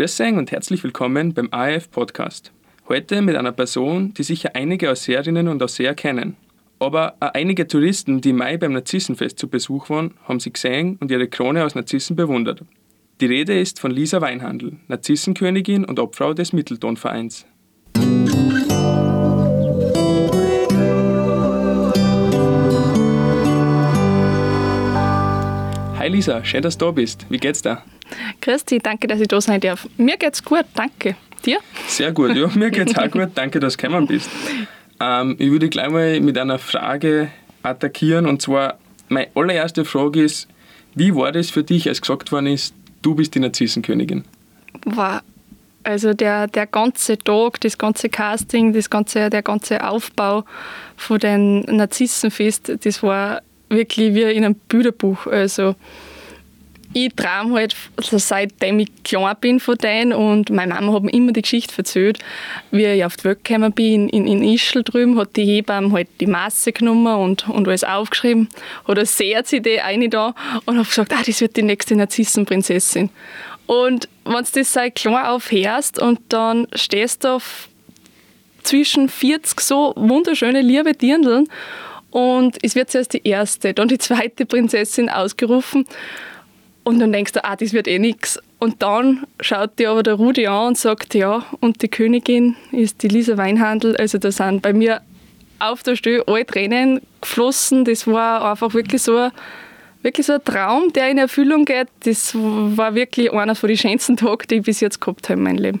Grüß euch und herzlich willkommen beim AF Podcast. Heute mit einer Person, die sicher einige Ausseherinnen und Ausseher kennen. Aber auch einige Touristen, die im Mai beim Narzissenfest zu Besuch waren, haben sie gesehen und ihre Krone aus Narzissen bewundert. Die Rede ist von Lisa Weinhandel, Narzissenkönigin und Obfrau des Mitteltonvereins. Hi Lisa, schön, dass du da bist. Wie geht's dir? Dich, danke, dass ich da sein darf. Mir geht's gut, danke. Dir? Sehr gut, ja, mir geht's auch gut. Danke, dass du gekommen bist. Ähm, ich würde gleich mal mit einer Frage attackieren und zwar, meine allererste Frage ist, wie war das für dich, als gesagt worden ist, du bist die Narzissenkönigin? War also der, der ganze Tag, das ganze Casting, das ganze, der ganze Aufbau von den Narzissenfest, das war wirklich wie in einem Bilderbuch. Also ich träume halt, also seitdem ich klein bin von denen und meine Mama hat mir immer die Geschichte erzählt, wie ich auf die Welt gekommen bin, in, in Ischl drüben, hat die Hebamme halt die Masse genommen und, und alles aufgeschrieben, hat eine Seher-CD eine da und hat gesagt, ah, das wird die nächste Narzissenprinzessin. Und wenn du das seit klein aufhörst und dann stehst du auf zwischen 40 so wunderschöne, liebe Dirndln und es wird zuerst die erste, dann die zweite Prinzessin ausgerufen und dann denkst du, ah, das wird eh nichts. Und dann schaut dir aber der Rudi an und sagt, ja, und die Königin ist die Lisa Weinhandel. Also da sind bei mir auf der Stelle alle Tränen geflossen. Das war einfach wirklich so ein, wirklich so ein Traum, der in Erfüllung geht. Das war wirklich einer von den schönsten Tagen, die ich bis jetzt gehabt habe in meinem Leben.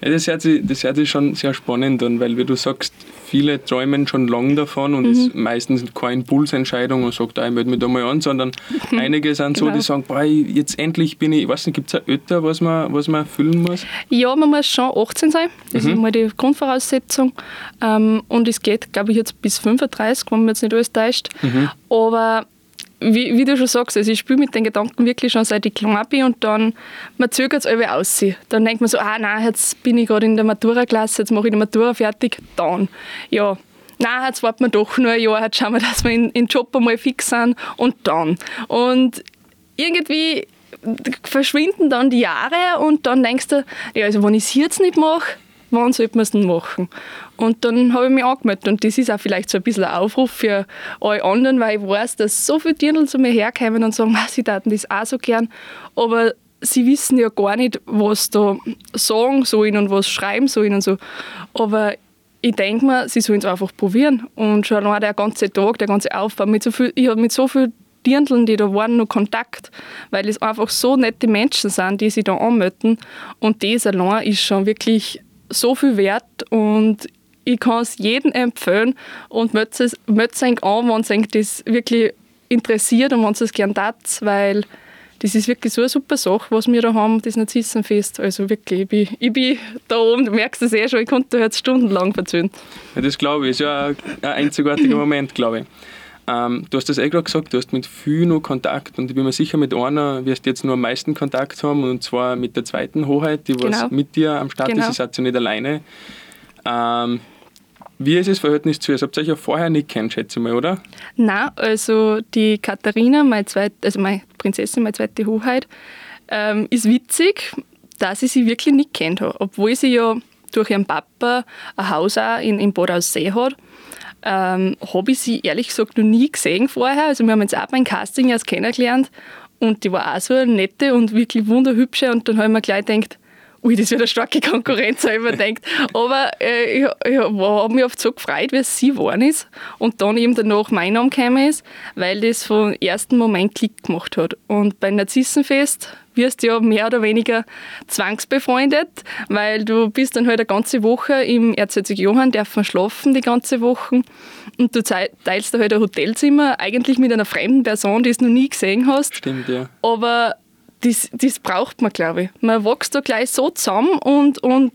Ja, das hört, sich, das hört sich schon sehr spannend an, weil wie du sagst, viele träumen schon lange davon und mhm. ist meistens keine Impulsentscheidung und sagt, ah, ich melde mich da mal an, sondern einige sind genau. so, die sagen, boah, jetzt endlich bin ich, ich weiß nicht, gibt es ein Ötter, was man, was man erfüllen muss? Ja, man muss schon 18 sein, das mhm. ist mal die Grundvoraussetzung ähm, und es geht, glaube ich, jetzt bis 35, wenn man jetzt nicht alles täuscht, mhm. aber wie, wie, du schon sagst, also ich spiele mit den Gedanken wirklich schon seit ich klein bin und dann, man zögert es irgendwie aus. Dann denkt man so, ah nein, jetzt bin ich gerade in der Matura-Klasse, jetzt mache ich die Matura fertig, dann. Ja, nein, jetzt warten wir doch nur ein Jahr, jetzt schauen wir, dass wir in, in Job einmal fix sind und dann. Und irgendwie verschwinden dann die Jahre und dann denkst du, ja, also wenn ich es jetzt nicht mache, wann sollte man es denn machen? Und dann habe ich mich angemeldet und das ist auch vielleicht so ein bisschen ein Aufruf für alle anderen, weil ich weiß, dass so viele Dirndl zu mir herkommen und sagen, sie taten das auch so gern, aber sie wissen ja gar nicht, was da sagen sollen und was schreiben sollen und so. Aber ich denke mir, sie sollen es einfach probieren. Und schon allein der ganze Tag, der ganze Aufbau, mit so viel, ich habe mit so vielen Dirndln, die da waren, noch Kontakt, weil es einfach so nette Menschen sind, die sich da anmelden. Und das allein ist schon wirklich so viel wert und ich kann es jedem empfehlen und möchte es an, wenn es das wirklich interessiert und wenn es es gerne tat, weil das ist wirklich so eine super Sache, was wir da haben, das Narzissenfest. Also wirklich, ich bin, ich bin da oben, du merkst es eh schon, ich konnte da jetzt stundenlang verzögern. Ja, das glaube ich, ist ja ein, ein einzigartiger Moment, glaube ich. Ähm, du hast das eh gerade gesagt, du hast mit vielen noch Kontakt und ich bin mir sicher, mit einer wirst du jetzt nur am meisten Kontakt haben und zwar mit der zweiten Hoheit, die genau. was mit dir am Start genau. ist, seid ja nicht alleine. Ähm, wie ist das Verhältnis zu ihr? Ihr habt euch ja vorher nicht kennt, schätze ich mal, oder? Nein, also die Katharina, meine, zweite, also meine Prinzessin, meine zweite Hoheit, ähm, ist witzig, dass ich sie wirklich nicht kennt habe. Obwohl sie ja durch ihren Papa ein Haus auch in, in Bad Aussee hat ähm, habe ich sie ehrlich gesagt noch nie gesehen vorher. Also wir haben uns auch beim Casting erst kennengelernt und die war auch so eine nette und wirklich wunderhübsche und dann habe ich mir gleich gedacht, ui, das wird eine starke Konkurrenz, habe ich mir gedacht. Aber äh, ich, ich habe mich oft so gefreut, wie sie geworden ist und dann eben danach mein Name gekommen ist, weil das vom ersten Moment Klick gemacht hat. Und beim Narzissenfest wirst du ja mehr oder weniger zwangsbefreundet, weil du bist dann halt eine ganze Woche im Erzherzog Johann, darf man schlafen die ganze Woche und du teilst da halt ein Hotelzimmer, eigentlich mit einer fremden Person, die du noch nie gesehen hast. Stimmt, ja. Aber das, das braucht man, glaube ich. Man wächst da gleich so zusammen und, und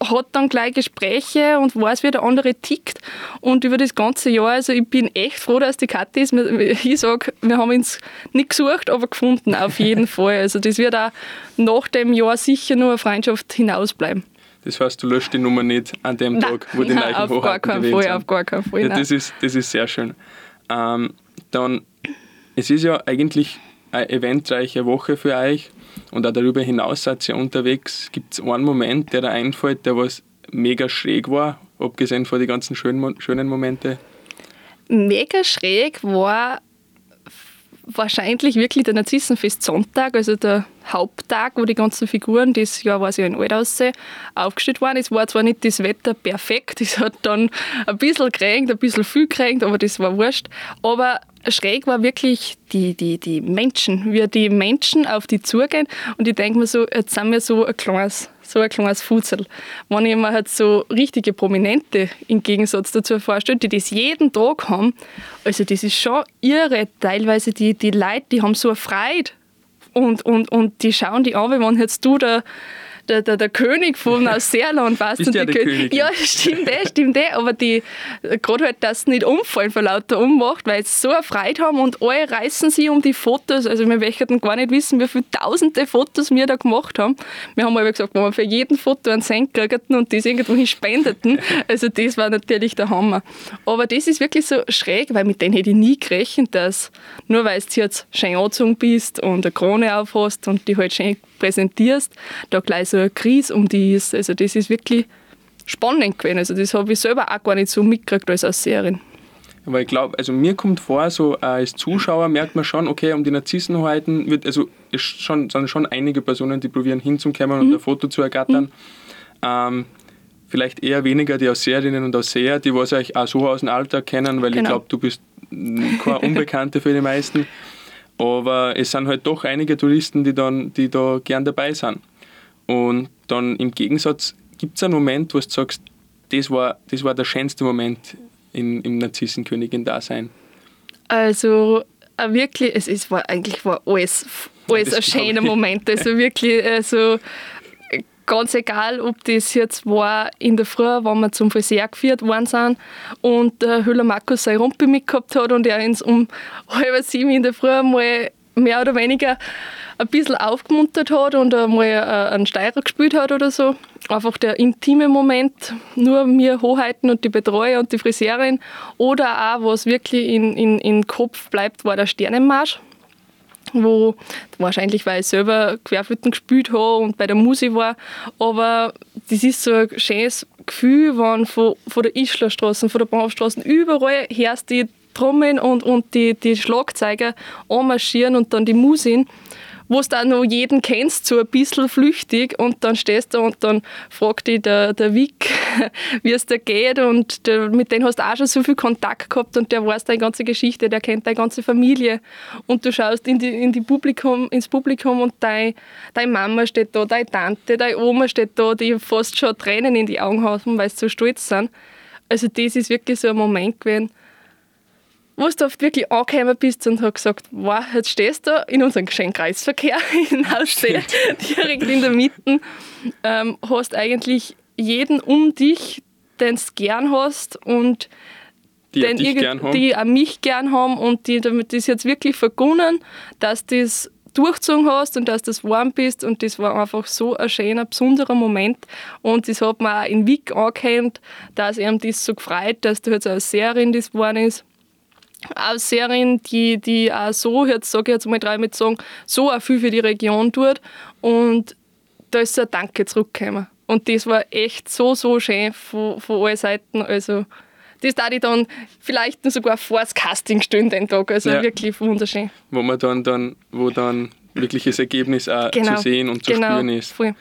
hat dann gleich Gespräche und weiß, wie der andere tickt. Und über das ganze Jahr, also ich bin echt froh, dass die Kathi ist. Ich sage, wir haben uns nicht gesucht, aber gefunden, auf jeden Fall. Also das wird auch nach dem Jahr sicher nur eine Freundschaft hinausbleiben. Das heißt, du löscht die Nummer nicht an dem nein, Tag, wo die neuen auf gar keinen Fall, Auf gar keinen Fall, ja, das, ist, das ist sehr schön. Ähm, dann, es ist ja eigentlich eine eventreiche Woche für euch Und auch darüber hinaus seid ihr unterwegs. Gibt es einen Moment, der da einfällt, der was mega schräg war, abgesehen von den ganzen schönen, schönen Momente? Mega schräg war wahrscheinlich wirklich der Narzissenfest Sonntag, also der Haupttag, wo die ganzen Figuren, das Jahr war es ja in Altaussee, aufgestellt waren. Es war zwar nicht das Wetter perfekt, es hat dann ein bisschen geregnet, ein bisschen viel geregnet, aber das war wurscht. Aber schräg war wirklich die, die, die Menschen, wie die Menschen auf die zugehen. Und ich denke mir so, jetzt sind wir so ein kleines, so ein kleines Fuzel. Wenn ich mir halt so richtige Prominente im Gegensatz dazu vorstelle, die das jeden Tag haben, also das ist schon irre. Teilweise die, die Leute, die haben so eine Freude und, und, und die schauen die an, wie wenn jetzt du da der, der, der König von Neuseeland, weißt du? Der König. König. Ja, stimmt eh, stimmt eh. Aber die, gerade halt, dass sie nicht umfallen vor lauter Ummacht, weil sie so eine Freude haben und alle reißen sich um die Fotos. Also wir möchten gar nicht wissen, wie viele tausende Fotos wir da gemacht haben. Wir haben aber gesagt, wenn wir für jeden Foto einen Cent kriegten und das irgendwo spendeten, also das war natürlich der Hammer. Aber das ist wirklich so schräg, weil mit denen hätte ich nie gerechnet, dass nur weil du jetzt schön angezogen bist und eine Krone aufhast und die halt schön präsentierst, da gleich so eine Krise um die ist. Also das ist wirklich spannend gewesen. Also das habe ich selber auch gar nicht so mitgekriegt als Ausseherin. Aber ich glaube, also mir kommt vor, so äh, als Zuschauer merkt man schon, okay, um die Narzissenheiten wird, also es schon, sind schon einige Personen, die probieren hinzukommen und mhm. ein Foto zu ergattern. Mhm. Ähm, vielleicht eher weniger die Ausseherinnen und Ausseher, die was euch auch so aus dem Alltag kennen, weil genau. ich glaube, du bist keine Unbekannte für die meisten. Aber es sind halt doch einige Touristen, die, dann, die da gern dabei sind. Und dann im Gegensatz gibt es einen Moment, wo du sagst, das war, das war der schönste Moment in, im Narzissenkönigin-Dasein. Also äh, wirklich, es, es war eigentlich war alles, alles ein schöner Moment. Also wirklich, also ganz egal, ob das jetzt war in der Früh, wenn wir zum Friseur geführt worden sind und der Höhler Markus seine Rumpe mitgehabt hat und er uns um halb sieben in der Früh mal mehr oder weniger ein bisschen aufgemuntert hat und einmal äh, einen Steirer gespielt hat oder so. Einfach der intime Moment, nur wir Hoheiten und die Betreuer und die Friseurin. Oder auch, was wirklich in, in, in Kopf bleibt, war der Sternenmarsch wo wahrscheinlich, weil ich selber Querflöten gespielt habe und bei der Musik war, aber das ist so ein schönes Gefühl, wenn von, von der Ischlerstraße, von der Bahnhofstraße überall hörst die Trommeln und, und die, die Schlagzeuger anmarschieren und dann die Musik wo du dann noch jeden kennst, so ein bisschen flüchtig. Und dann stehst du und dann fragt dich der, der Vic, wie es dir geht. Und der, mit dem hast du auch schon so viel Kontakt gehabt. Und der weiß deine ganze Geschichte, der kennt deine ganze Familie. Und du schaust in die, in die Publikum, ins Publikum und deine, deine Mama steht da, deine Tante, deine Oma steht da, die fast schon Tränen in die Augen haben, weil sie so stolz sind. Also das ist wirklich so ein Moment gewesen, wo du oft wirklich angekommen bist und hast gesagt, wow, jetzt stehst du in unserem Geschenkkreisverkehr in Aussee, direkt in der Mitte, ähm, hast eigentlich jeden um dich, den du gern hast und die, den dich gern haben. die auch mich gern haben und die damit das jetzt wirklich vergunnen, dass du das durchgezogen hast und dass du warm bist und das war einfach so ein schöner, besonderer Moment und das hat mir auch in Wick angehängt, dass ihm das so gefreut, dass du jetzt eine Serie das geworden ist auch Serien, die, die auch so, jetzt sage ich jetzt mal drei mit sagen, so auch viel für die Region tut. Und da ist so ein Danke zurückgekommen. Und das war echt so, so schön von, von allen Seiten. Also, das da ich dann vielleicht sogar vor das Casting stehen den Tag. Also ja. wirklich wunderschön. Wo man dann, dann, wo dann wirkliches Ergebnis auch genau. zu sehen und zu genau. spüren ist. Voll.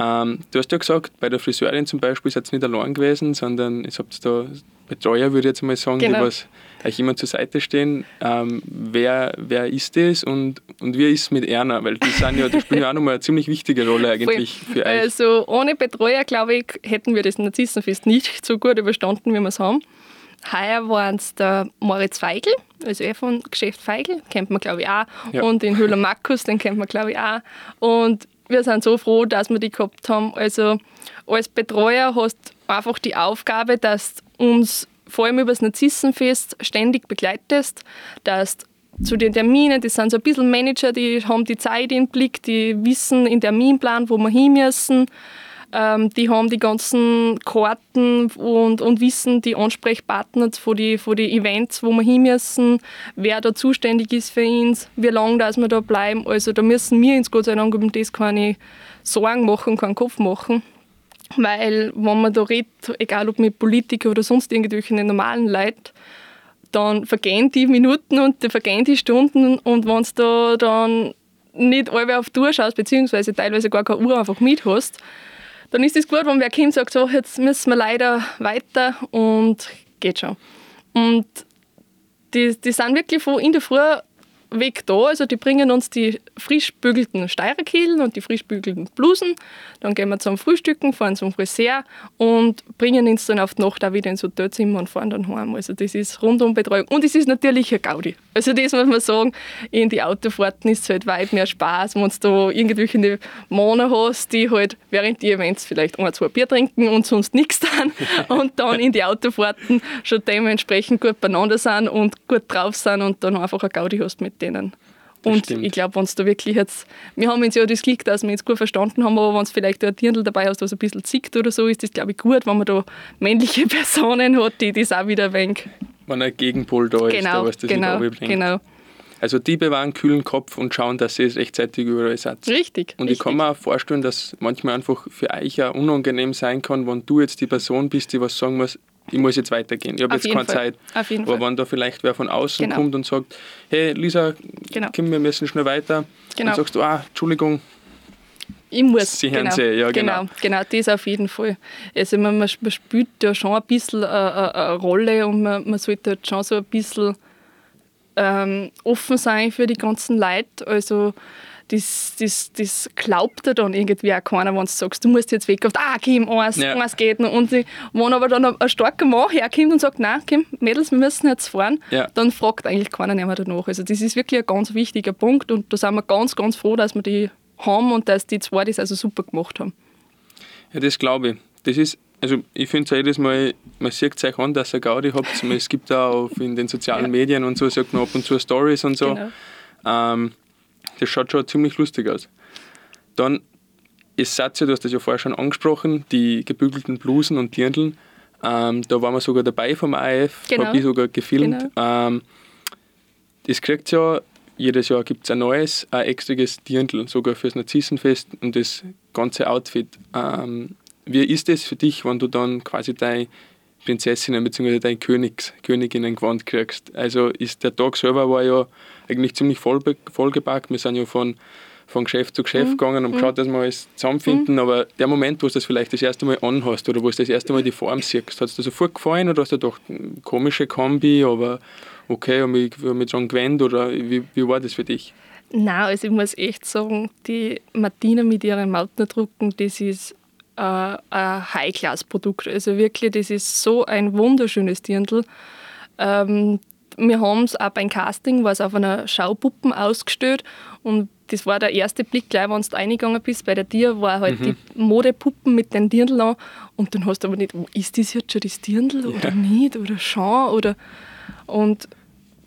Ähm, du hast ja gesagt, bei der Friseurin zum Beispiel seid ihr nicht allein gewesen, sondern ihr habt da Betreuer, würde ich jetzt mal sagen, genau. die was euch immer zur Seite stehen. Ähm, wer, wer ist das und, und wie ist es mit Erna? Weil die, sind ja, die spielen ja auch nochmal eine ziemlich wichtige Rolle eigentlich Voll. für euch. Also ohne Betreuer, glaube ich, hätten wir das Narzissenfest nicht so gut überstanden, wie wir es haben. Heuer waren es der Moritz Feigl, also er von Geschäft Feigl, kennt man glaube ich auch. Ja. Und den Höhler Markus, den kennt man glaube ich auch. Und wir sind so froh, dass wir die gehabt haben. Also als Betreuer hast du einfach die Aufgabe, dass du uns vor allem über das Narzissenfest ständig begleitest, dass zu den Terminen, das sind so ein bisschen Manager, die haben die Zeit im Blick, die wissen in Terminplan, wo wir hin müssen. Ähm, die haben die ganzen Karten und, und wissen die Ansprechpartner von den von die Events, wo wir hin müssen, wer da zuständig ist für uns, wie lange dass wir da bleiben. Also da müssen wir uns Gott sei Dank um das keine Sorgen machen, keinen Kopf machen. Weil, wenn man da redet, egal ob mit Politikern oder sonst irgendwelchen normalen Leuten, dann vergehen die Minuten und die vergehen die Stunden und wenn du da dann nicht alle auf die Uhr schaust, beziehungsweise teilweise gar keine Uhr einfach mit hast, dann ist es gut, wenn wer kommt und sagt, so, jetzt müssen wir leider weiter und geht schon. Und die, die sind wirklich von in der Früh weg da. Also die bringen uns die frisch bügelten Steirerkehlen und die frisch bügelten Blusen. Dann gehen wir zum Frühstücken, fahren zum Friseur und bringen uns dann auf die Nacht auch wieder ins Hotelzimmer und fahren dann heim. Also das ist rundum Betreuung. Und es ist natürlich ein Gaudi. Also das muss man sagen, in die Autofahrten ist es halt weit mehr Spaß, wenn du da irgendwelche Männer hast, die halt während die Events vielleicht ein, zwei Bier trinken und sonst nichts dann und dann in die Autofahrten schon dementsprechend gut beieinander sind und gut drauf sind und dann einfach ein Gaudi hast mit denen. Und ich glaube, wenn es da wirklich jetzt, wir haben uns ja das Glück, dass wir uns gut verstanden haben, aber wenn es vielleicht ein Dirndl dabei hast, was ein bisschen zickt oder so, ist das, glaube ich, gut, wenn man da männliche Personen hat, die das auch wieder ein wenig... Wenn ein Gegenpol da ist, genau, da was das genau, bringt. genau. Also die bewahren kühlen Kopf und schauen, dass sie es rechtzeitig überall seid. Richtig. Und richtig. ich kann mir auch vorstellen, dass manchmal einfach für euch auch unangenehm sein kann, wenn du jetzt die Person bist, die was sagen muss, ich muss jetzt weitergehen. Ich habe jetzt keine Fall. Zeit. Auf jeden Aber Fall. wenn da vielleicht wer von außen Genau. kommt und sagt, hey Lisa, Genau. komm, wir müssen schnell weiter. Genau. Dann sagst du, ah, Entschuldigung, Ich muss. Sie hören genau, sie, ja, genau. genau. Genau, das auf jeden Fall. Also man, man spielt ja schon ein bisschen eine, eine, eine Rolle und man, man sollte halt schon so ein bisschen ähm, offen sein für die ganzen Leute. Also das, das, das glaubt dir dann irgendwie auch keiner, wenn du sagst, du musst jetzt weg. Und, ah, Kim, eins, Ja. eins geht noch. Und wenn aber dann ein, starker Mann herkommt und sagt, nein, Kim, Mädels, wir müssen jetzt fahren, Ja. dann fragt eigentlich keiner mehr danach. Also das ist wirklich ein ganz wichtiger Punkt und da sind wir ganz, ganz froh, dass wir die haben und dass die zwei das also super gemacht haben. Ja, das glaube ich. Das ist, also ich finde es jedes Mal, man sieht es euch an, dass ihr Gaudi habt. Es gibt auch in den sozialen Ja. Medien und so, sagt man ab und zu Stories und so. Genau. Ähm, das schaut schon ziemlich lustig aus. Dann ist Satz, du hast das ja vorher schon angesprochen, die gebügelten Blusen und Dirndln. Ähm, da waren wir sogar dabei vom AIF, Genau. habe ich sogar gefilmt. Genau. Ähm, das kriegt ja, jedes Jahr gibt es ein neues, ein extriges Dirndl, sogar fürs Narzissenfest und das ganze Outfit. Ähm, wie ist es für dich, wenn du dann quasi deine Prinzessinnen bzw. deine Königs, Königinnen Gewand kriegst? Also ist der Tag selber war ja eigentlich ziemlich voll, vollgepackt. Wir sind ja von, von Geschäft zu Geschäft gegangen und geschaut, dass wir alles zusammenfinden. Aber der Moment, wo du das vielleicht das erste Mal anhast oder wo du das erste Mal die Form siehst, hat es dir sofort gefallen oder hast du gedacht, hm, komische Kombi, aber okay, habe ich mich dran gewöhnt oder wie, wie war das für dich? Nein, also ich muss echt sagen, die Martina mit ihren Mautnerdrucken, das ist äh, ein High-Class-Produkt. Also wirklich, das ist so ein wunderschönes Dirndl. Ähm, wir haben es auch beim Casting, war es auf einer Schaupuppen ausgestellt. Und das war der erste Blick, gleich wenn du reingegangen bist, bei der Tier war halt die Modepuppen mit den Dirndl an. Und dann hast du aber nicht, ist das jetzt schon das Dirndl oder nicht? Oder schon? Oder und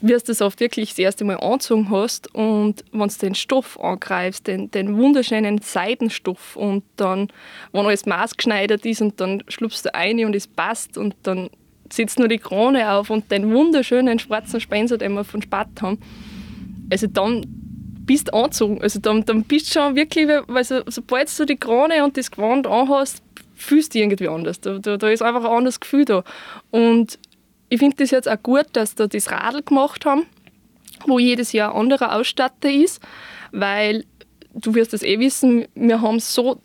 wie du das oft wirklich das erste Mal angezogen hast und wenn du den Stoff angreifst, den, den wunderschönen Seidenstoff und dann, wenn alles maßgeschneidert ist und dann schlupfst du ein und es passt und dann sitzt nur die Krone auf und den wunderschönen schwarzen Spencer, den wir von Spat haben, also dann bist du angezogen. Also dann, dann bist du schon wirklich, weil so, sobald du die Krone und das Gewand anhast, fühlst du dich irgendwie anders. Da, da, da ist einfach ein anderes Gefühl da. Und ich finde das jetzt auch gut, dass da das Radl gemacht haben, wo jedes Jahr ein anderer Ausstatter ist, weil du wirst das eh wissen, wir haben so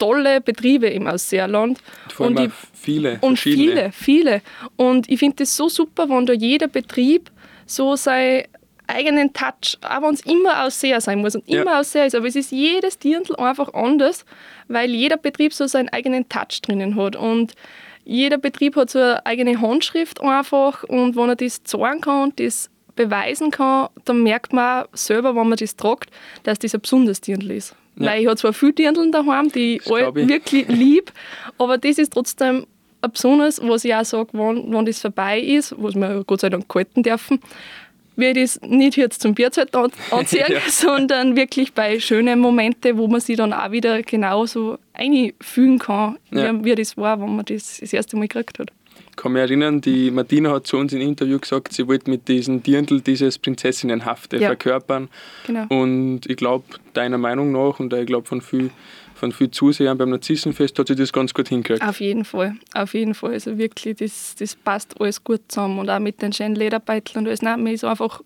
tolle Betriebe im Ausseerland. Vor allem und auch ich, viele, und viele, viele. Und ich finde das so super, wenn da jeder Betrieb so seinen eigenen Touch, auch wenn es immer Ausseher sein muss und Ja. immer Ausseher ist, aber es ist jedes Dirndl einfach anders, weil jeder Betrieb so seinen eigenen Touch drinnen hat. Und jeder Betrieb hat so eine eigene Handschrift einfach und wenn er das zeigen kann und das beweisen kann, dann merkt man selber, wenn man das tragt, dass das ein besonderes Dirndl ist. Ja. Weil ich habe zwar viele Dirndl daheim, die ich alle wirklich lieb, aber das ist trotzdem ein besonderes, was ich auch sage, wenn, wenn das vorbei ist, was wir Gott sei Dank halten dürfen, würde ich es nicht jetzt zum Bierzeit anziehen, ja. sondern wirklich bei schönen Momenten, wo man sich dann auch wieder genauso einfügen kann, ja. wie das war, wenn man das das erste Mal gekriegt hat. Ich kann mich erinnern, die Martina hat zu uns im Interview gesagt, sie wollte mit diesem Dirndl dieses Prinzessinnenhafte ja. verkörpern. Genau. Und ich glaube, deiner Meinung nach und ich glaube von vielen von vielen Zusehern beim Narzissenfest hat sie das ganz gut hingekriegt. Auf jeden Fall, auf jeden Fall. Also wirklich, das, das passt alles gut zusammen. Und auch mit den schönen Lederbeuteln und alles. Nein, mir ist einfach,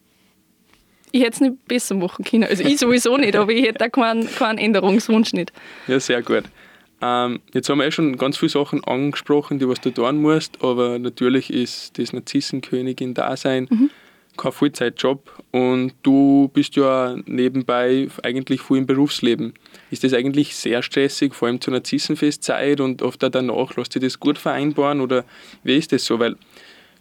ich hätte es nicht besser machen können. Also ich sowieso nicht, aber ich hätte auch keinen, keinen Änderungswunsch nicht. Ja, sehr gut. Ähm, jetzt haben wir eh schon ganz viele Sachen angesprochen, die was du tun musst, aber natürlich ist das Narzissenkönigin-Dasein mhm kein Vollzeitjob und du bist ja nebenbei eigentlich voll im Berufsleben. Ist das eigentlich sehr stressig, vor allem zu einer Zissenfestzeit und oft auch danach, lässt sich das gut vereinbaren oder wie ist das so? Weil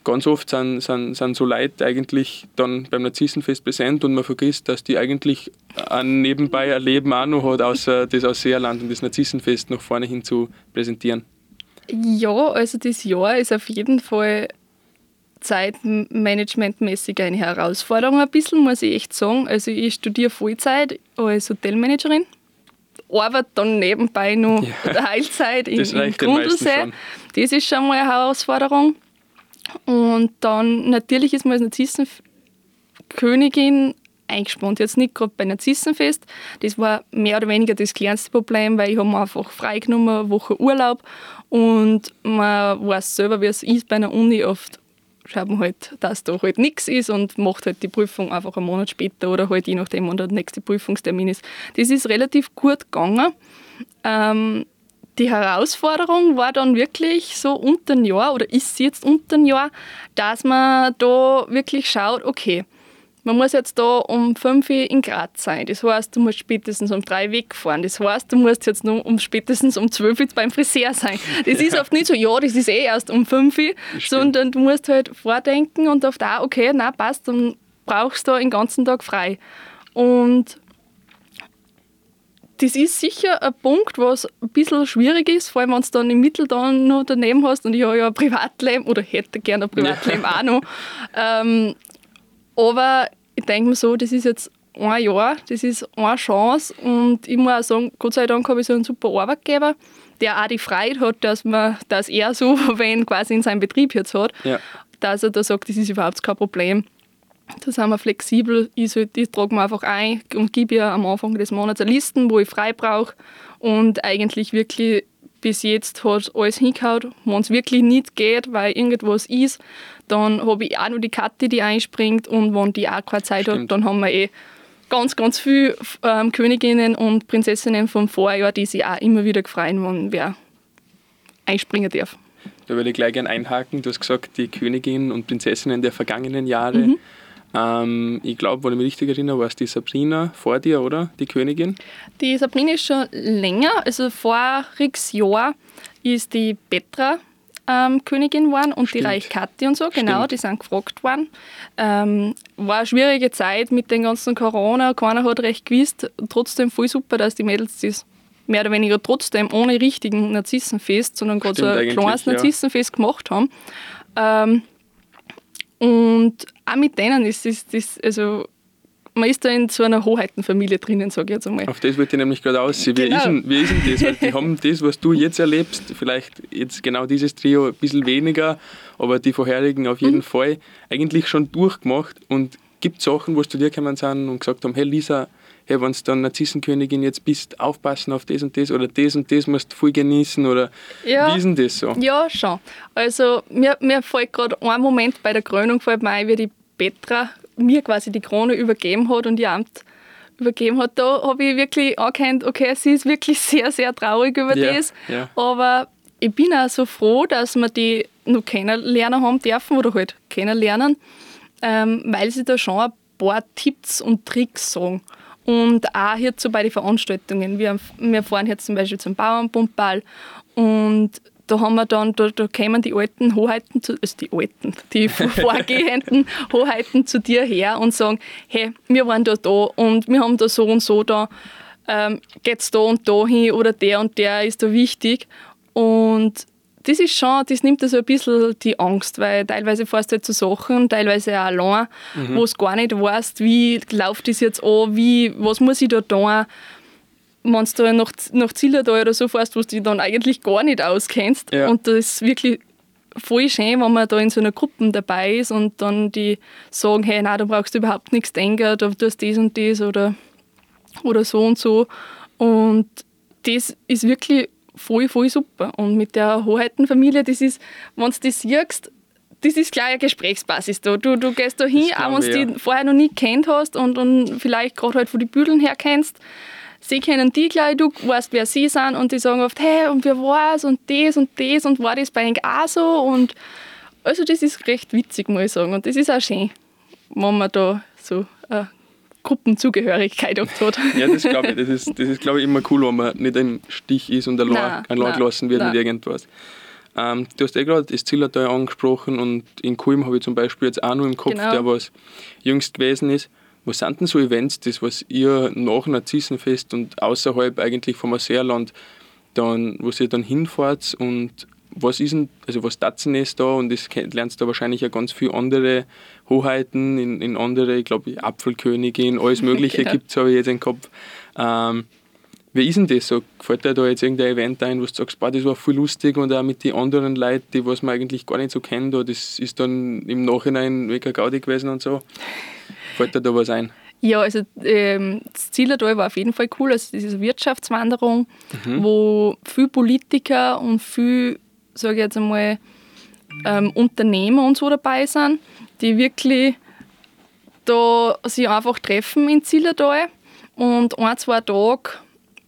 ganz oft sind, sind, sind so Leute eigentlich dann beim Narzissenfest präsent und man vergisst, dass die eigentlich ein nebenbei ein Leben auch noch hat, außer das Ausseerland und das Narzissenfest nach vorne hin zu präsentieren. Ja, also das Jahr ist auf jeden Fall zeitmanagementmäßig eine Herausforderung ein bisschen, muss ich echt sagen. Also ich studiere Vollzeit als Hotelmanagerin, arbeite dann nebenbei noch ja. Teilzeit in, im Grundlsee. Das ist schon mal eine Herausforderung. Und dann natürlich ist man als Narzissenkönigin eingespannt. Jetzt nicht gerade bei Narzissenfest. Das war mehr oder weniger das kleinste Problem, weil ich habe mir einfach freigenommen, eine Woche Urlaub. Und man weiß selber, wie es ist bei einer Uni oft man halt, dass da halt nichts ist und macht halt die Prüfung einfach einen Monat später oder halt je nachdem, wann der nächste Prüfungstermin ist. Das ist relativ gut gegangen. Ähm, die Herausforderung war dann wirklich so unter ein Jahr oder ist jetzt unter ein Jahr, dass man da wirklich schaut, okay, man muss jetzt da um 5 Uhr in Graz sein. Das heißt, du musst spätestens um 3 Uhr wegfahren. Das heißt, du musst jetzt nur um spätestens um 12 Uhr beim Friseur sein. Das ja. ist oft nicht so, ja, das ist eh erst um 5 Uhr, sondern du musst halt vordenken und oft auch, okay, na passt, dann brauchst du den ganzen Tag frei. Und das ist sicher ein Punkt, was ein bisschen schwierig ist, vor allem wenn du dann im Mittel dann noch daneben hast und ich habe ja ein Privatleben oder hätte gerne ein Privatleben ja. auch noch. Ähm, aber ich denke mir so, das ist jetzt ein Jahr, das ist eine Chance und ich muss auch sagen, Gott sei Dank habe ich so einen super Arbeitgeber, der auch die Freiheit hat, dass, man, dass er so, wenn quasi in seinem Betrieb jetzt hat, ja. dass er da sagt, das ist überhaupt kein Problem. Da sind wir flexibel. Ich, soll, ich trage mir einfach ein und gebe ihr am Anfang des Monats eine Liste, wo ich frei brauche. Und eigentlich wirklich bis jetzt hat alles hingehauen. Wenn es wirklich nicht geht, weil irgendwas ist, dann habe ich auch noch die Kathi, die einspringt. Und wenn die auch keine Zeit Stimmt. hat, dann haben wir eh ganz, ganz viele ähm, Königinnen und Prinzessinnen vom Vorjahr, die sich auch immer wieder freuen, wenn wer einspringen darf. Da würde ich gleich gerne einhaken. Du hast gesagt, die Königinnen und Prinzessinnen der vergangenen Jahre. Mhm. Ähm, ich glaube, wenn ich mich richtig erinnere, war es die Sabrina vor dir, oder? Die Königin? Die Sabrina ist schon länger. Also voriges Jahr ist die Petra ähm, Königin geworden und Stimmt. die Reich Kathi und so, genau, Stimmt. die sind gefragt worden. Ähm, war eine schwierige Zeit mit den ganzen Corona, keiner hat recht gewusst. Trotzdem voll super, dass die Mädels das mehr oder weniger trotzdem ohne richtigen Narzissenfest, sondern gerade so ein kleines ja. Narzissenfest gemacht haben. Ähm, und auch mit denen ist das, also man ist da in so einer Hoheitenfamilie drinnen, sage ich jetzt einmal. Auf das wollte ich nämlich gerade aussehen. Genau. Wie, ist denn, wie ist denn das? Weil die haben das, was du jetzt erlebst, vielleicht jetzt genau dieses Trio ein bisschen weniger, aber die vorherigen auf jeden mhm. Fall eigentlich schon durchgemacht. Und gibt Sachen, wo du dir gekommen sind und gesagt haben, hey Lisa, hey, wenn du dann Narzissenkönigin jetzt bist, aufpassen auf das und das oder das und das musst du voll genießen oder ja, wie ist denn das so? Ja, schon. Also mir, mir fällt gerade ein Moment bei der Krönung fällt mir ein, wie die Petra mir quasi die Krone übergeben hat und ihr Amt übergeben hat, da habe ich wirklich erkannt, okay, sie ist wirklich sehr, sehr traurig über ja, das. Ja. Aber ich bin auch so froh, dass wir die noch kennenlernen haben dürfen oder halt kennenlernen, ähm, weil sie da schon ein paar Tipps und Tricks sagen. Und auch hier so bei den Veranstaltungen. Wir, wir fahren jetzt zum Beispiel zum Bauernpumpball und da haben wir dann, da, da kommen die alten Hoheiten, zu, also die alten, die vorgehenden Hoheiten zu dir her und sagen, hey, wir waren da da und wir haben da so und so da, ähm, geht's da und da hin oder der und der ist da wichtig. Und das ist schon, das nimmt so ein bisschen die Angst, weil teilweise fährst du halt zu Sachen, teilweise auch allein, mhm. wo du gar nicht weißt, wie läuft das jetzt an, wie, was muss ich da tun, wenn du nach, nach Zillertal oder so fährst, wo du dich dann eigentlich gar nicht auskennst. Ja. Und das ist wirklich voll schön, wenn man da in so einer Gruppe dabei ist und dann die sagen, hey, nein, da brauchst du überhaupt nichts denken, da tust das und das oder, oder so und so. Und das ist wirklich voll, voll super. Und mit der Hoheitenfamilie, das ist, wenn du das siehst, das ist gleich eine Gesprächsbasis da. Du, du gehst da hin, auch wenn du die vorher noch nie kennt hast und, und vielleicht gerade halt von den Büdeln her kennst. Sie kennen die gleich, du weißt, wer sie sind und die sagen oft, hey, und wer war's und das und das und war das bei euch auch so? Und also das ist recht witzig, muss ich sagen. Und das ist auch schön, wenn man da so Gruppenzugehörigkeit oft hat. ja, das glaube ich. Das ist, das ist glaube ich, immer cool, wenn man nicht ein Stich ist und allein, gelassen wird nein. mit irgendwas. Ähm, du hast eh gerade das Zillertal angesprochen und in Kulm habe ich zum Beispiel jetzt auch noch im Kopf, genau. der was jüngst gewesen ist. Was sind denn so Events, das was ihr nach Narzissenfest und außerhalb eigentlich vom Aseerland dann, wo ihr dann hinfahrt und was ist denn, also was tatzen ist da und das lernst du wahrscheinlich ja ganz viele andere Hoheiten, in, in andere, ich glaube Apfelkönigin, alles mögliche genau. gibt es, habe ich jetzt im Kopf. Ähm, wie ist denn das so? Gefällt dir da jetzt irgendein Event ein, wo du sagst, boah, das war voll lustig und auch mit den anderen Leuten, die was man eigentlich gar nicht so kennt, oder das ist dann im Nachhinein mega Gaudi gewesen und so? Fällt dir da was ein? Ja, also ähm, das Zillertal war auf jeden Fall cool. Also diese Wirtschaftswanderung, mhm. wo viele Politiker und viele, sage ich jetzt einmal, ähm, Unternehmer und so dabei sind, die wirklich da sich einfach treffen in Zillertal und ein, zwei Tage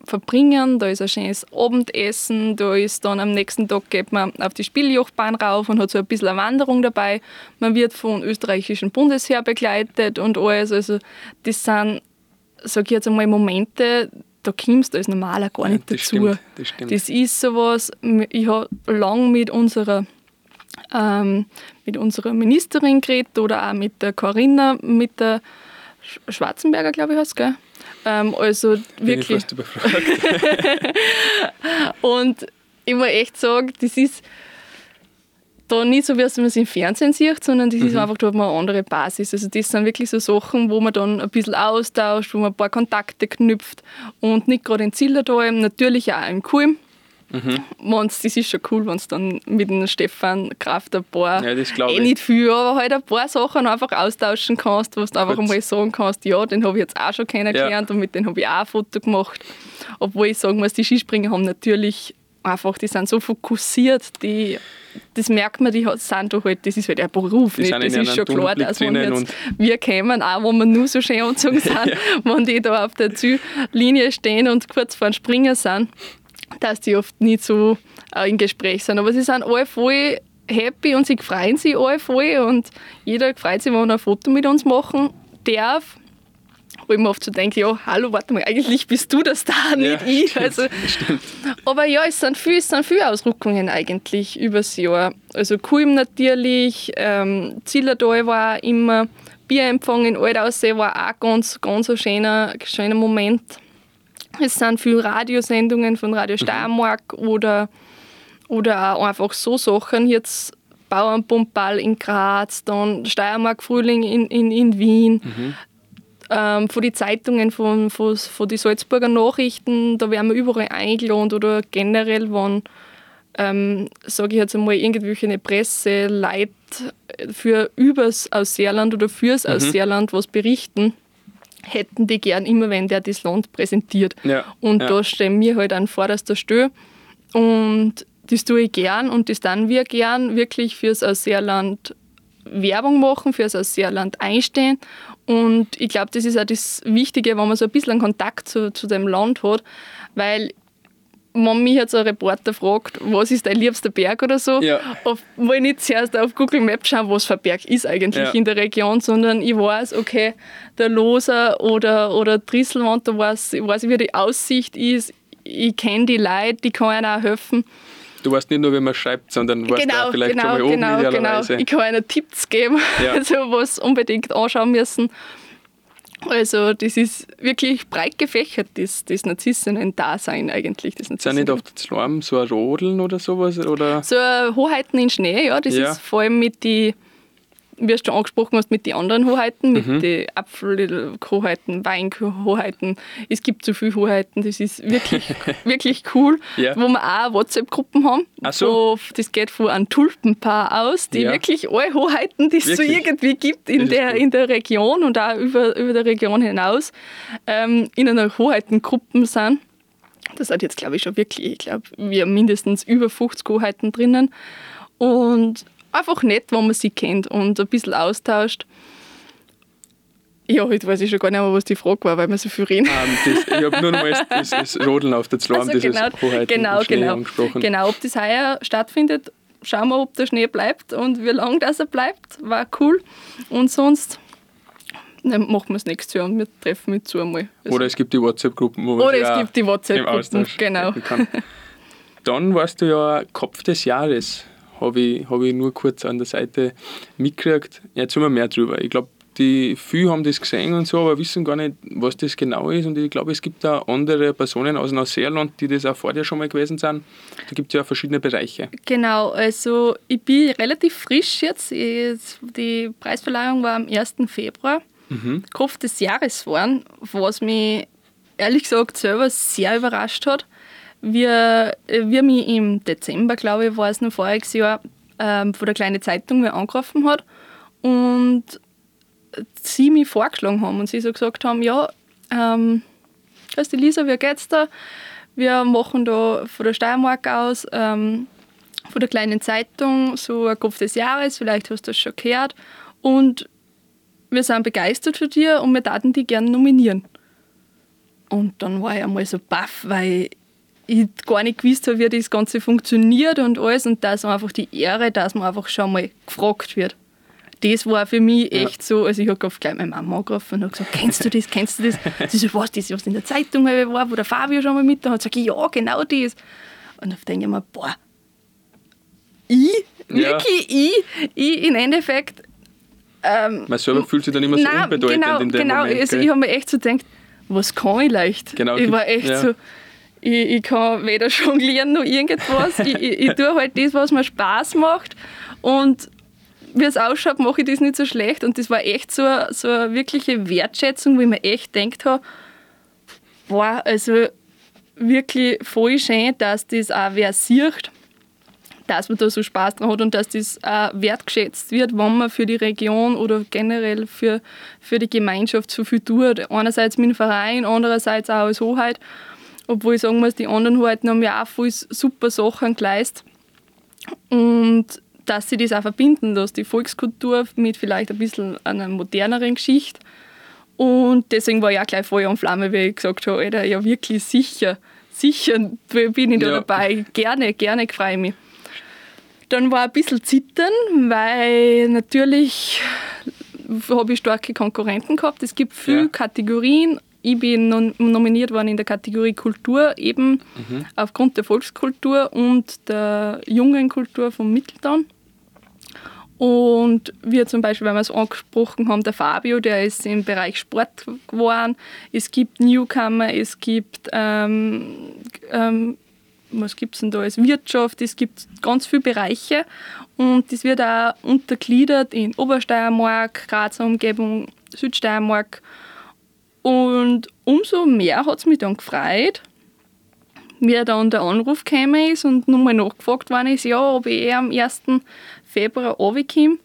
verbringen. Da ist ein schönes Abendessen, da ist dann am nächsten Tag geht man auf die Spieljochbahn rauf und hat so ein bisschen eine Wanderung dabei. Man wird vom österreichischen Bundesheer begleitet und alles. Also das sind, sage ich jetzt einmal, Momente, da kommst du als Normaler gar nicht ja, das dazu. Stimmt, das, stimmt. das ist sowas, ich habe lange mit unserer ähm, mit unserer Ministerin geredet oder auch mit der Corinna, mit der Schwarzenberger, glaube ich, heißt gell? Ähm, also Bin wirklich. Ich und ich muss echt sagen, das ist da nicht so, wie man es im Fernsehen sieht, sondern das mhm. ist einfach, da hat man eine andere Basis. Also das sind wirklich so Sachen, wo man dann ein bisschen austauscht, wo man ein paar Kontakte knüpft und nicht gerade in Zillertal, natürlich auch im Kulm. Mhm. Wenn's, das ist schon cool, wenn du dann mit dem Stefan Kraft ein paar, ja, das eh nicht viel, aber halt ein paar Sachen einfach austauschen kannst, wo du einfach einmal sagen kannst, ja, den habe ich jetzt auch schon kennengelernt ja. und mit dem habe ich auch ein Foto gemacht. Obwohl ich sagen muss, die Skispringer haben natürlich einfach, die sind so fokussiert, die, das merkt man, die sind doch halt, das ist halt der Beruf, nicht? das ist schon klar, dass man jetzt, wir kämen auch, wo wir nur so schön angezogen sind, ja. wenn die da auf der Ziellinie stehen und kurz vor dem Springen sind dass die oft nicht so äh, im Gespräch sind. Aber sie sind alle voll happy und sie freuen sich alle voll und jeder freut sich, wenn er ein Foto mit uns machen darf. Wo ich mir oft so denke, ja, hallo, warte mal, eigentlich bist du das da, nicht ja, ich. Stimmt, also, stimmt. Aber ja, es sind viele, es sind viele Ausrückungen eigentlich übers Jahr. Also Kulm natürlich, ähm, Zillertal war immer, Bierempfang in Altaussee war auch ganz, ganz ein schöner, schöner Moment. Es sind viele Radiosendungen von Radio mhm. Steiermark mhm. oder, oder auch einfach so Sachen. Jetzt Bauernpumpball in Graz, dann Steiermark Frühling in, in, in Wien. Mhm. Ähm, von den Zeitungen, von, von, von den Salzburger Nachrichten, da werden wir überall eingeladen oder generell, wenn, ähm, sage ich jetzt einmal, irgendwelche Presse, Leute für übers Ausseerland oder fürs mhm. Ausseerland was berichten hätten die gern immer, wenn der das Land präsentiert. Ja, und ja. da stehen wir halt an vorderster Stelle. Und das tue ich gern und das dann wir gern wirklich fürs Ausseerland Werbung machen, fürs Ausseerland einstehen. Und ich glaube, das ist auch das Wichtige, wenn man so ein bisschen Kontakt zu, zu dem Land hat, weil wenn mich jetzt ein Reporter fragt, was ist dein liebster Berg oder so, ja. auf, ich nicht zuerst auf Google Maps schauen, was für ein Berg ist eigentlich ja. in der Region, sondern ich weiß, okay, der Loser oder, oder Drisselwand, da weiß, ich weiß, wie die Aussicht ist, ich kenne die Leute, die können einem auch helfen. Du weißt nicht nur, wie man schreibt, sondern weißt genau, auch vielleicht genau, schon mal oben genau, idealerweise. Genau. Ich kann ihnen Tipps geben, ja. also was unbedingt anschauen müssen. Also das ist wirklich breit gefächert, das, das Narzissinnen-Dasein eigentlich. Das Sind nicht auf der Zlarm so ein Rodeln oder sowas? Oder? So Hoheiten in Schnee, ja. Das ja. ist vor allem mit den wie du schon angesprochen hast, mit den anderen Hoheiten, mit mhm. den Apfelhoheiten, Weinhoheiten. Es gibt so viele Hoheiten, das ist wirklich, wirklich cool, ja. wo wir auch WhatsApp-Gruppen haben. Ach so. das geht von einem Tulpenpaar aus, die ja. wirklich alle Hoheiten, die es so irgendwie gibt in der, in der Region und auch über, über der Region hinaus, ähm, in einer Hoheitengruppe sind. Das hat jetzt, glaube ich, schon wirklich, ich glaube, wir haben mindestens über 50 Hoheiten drinnen. Und einfach nett, wenn man sie kennt und ein bisschen austauscht. Ja, heute weiß ich schon gar nicht mehr, was die Frage war, weil wir so viel reden. Um, ähm, das, ich habe nur noch mal das, das Rodeln auf der Zlarm, also genau, Hoheiten genau, genau, angesprochen. Genau, ob das heuer stattfindet, schauen wir, ob der Schnee bleibt und wie lange das er bleibt. War cool. Und sonst dann machen wir es nächstes Jahr und wir treffen mit zu einmal. Also oder es gibt die WhatsApp-Gruppen, wo Oder es gibt die WhatsApp-Gruppen, genau. Dann warst du ja Kopf des Jahres habe ich, hab ich nur kurz an der Seite mitgekriegt. Jetzt wir mehr drüber. Ich glaube, die viele haben das gesehen und so, aber wissen gar nicht, was das genau ist. Und ich glaube, es gibt da andere Personen aus Neuseeland, die das auch vor dir schon mal gewesen sind. Da gibt es ja verschiedene Bereiche. Genau, also ich bin relativ frisch jetzt. Die Preisverleihung war am 1. Februar. Mhm. Kopf des Jahres waren, was mich ehrlich gesagt selber sehr überrascht hat wir, wir mich im Dezember, glaube ich, war es noch voriges Jahr, ähm, von der kleinen Zeitung mir angerufen hat und sie mich vorgeschlagen haben und sie so gesagt haben, ja, ähm, weißt du, Lisa, wie geht's da? Wir machen da von der Steiermark aus, ähm, von der kleinen Zeitung, so ein Kopf des Jahres, vielleicht hast du das schon gehört. Und wir sind begeistert für dich und wir würden dich gerne nominieren. Und dann war ich einmal so baff, weil ich gar nicht gewusst habe, wie das Ganze funktioniert und alles und das einfach die Ehre, dass man einfach schon mal gefragt wird. Das war für mich echt ja. so, also ich habe gleich meine Mama angerufen und gesagt, kennst du das, kennst du das? Sie so, was, das was in der Zeitung war, wo der Fabio schon mal mit da hat, sage ich, ja, genau das. Und dann denke ich mir, boah, ich? Wirklich ja. ich? Ich im Endeffekt... Ähm, Man selber fühlt sich dann immer so nein, unbedeutend genau, in dem genau, Moment. Genau, also ich habe mir echt so gedacht, was kann ich leicht? Genau, ich war echt ja. so ich, ich kann weder jonglieren noch irgendwas. ich, ich, ich tue halt das, was mir Spaß macht. Und wie es ausschaut, mache ich das nicht so schlecht. Und das war echt so, so eine wirkliche Wertschätzung, wo ich mir echt gedacht habe, boah, also wirklich voll schön, dass das auch wer sieht, dass man da so Spaß dran hat und dass das auch wertgeschätzt wird, wenn man für die Region oder generell für, für die Gemeinschaft so viel tut. Einerseits mit dem Verein, andererseits auch als Hoheit. Obwohl ich sagen muss, die anderen Hoheiten haben ja auch viele super Sachen geleistet. Und dass sie das auch verbinden, dass die Volkskultur mit vielleicht ein bisschen einer moderneren Geschichte. Und deswegen war ich auch gleich Feuer und Flamme, weil ich gesagt habe, Alter, ja wirklich sicher, sicher bin ich da ja. dabei. Gerne, gerne freue ich mich. Dann war ein bisschen Zittern, weil natürlich habe ich starke Konkurrenten gehabt. Es gibt viele ja. Kategorien ich bin nominiert worden in der Kategorie Kultur, eben mhm. aufgrund der Volkskultur und der jungen Kultur vom Mittelton. Und wir zum Beispiel, wenn wir es angesprochen haben, der Fabio, der ist im Bereich Sport geworden. Es gibt Newcomer, es gibt, ähm, ähm, was gibt es denn da als Wirtschaft, es gibt ganz viele Bereiche. Und das wird auch untergliedert in Obersteiermark, Grazer Umgebung, Südsteiermark und umso mehr hat es mich dann gefreut, wie dann der Anruf gekommen ist und nochmal nachgefragt worden ist, ja, ob ich eher am 1. Februar runterkomme.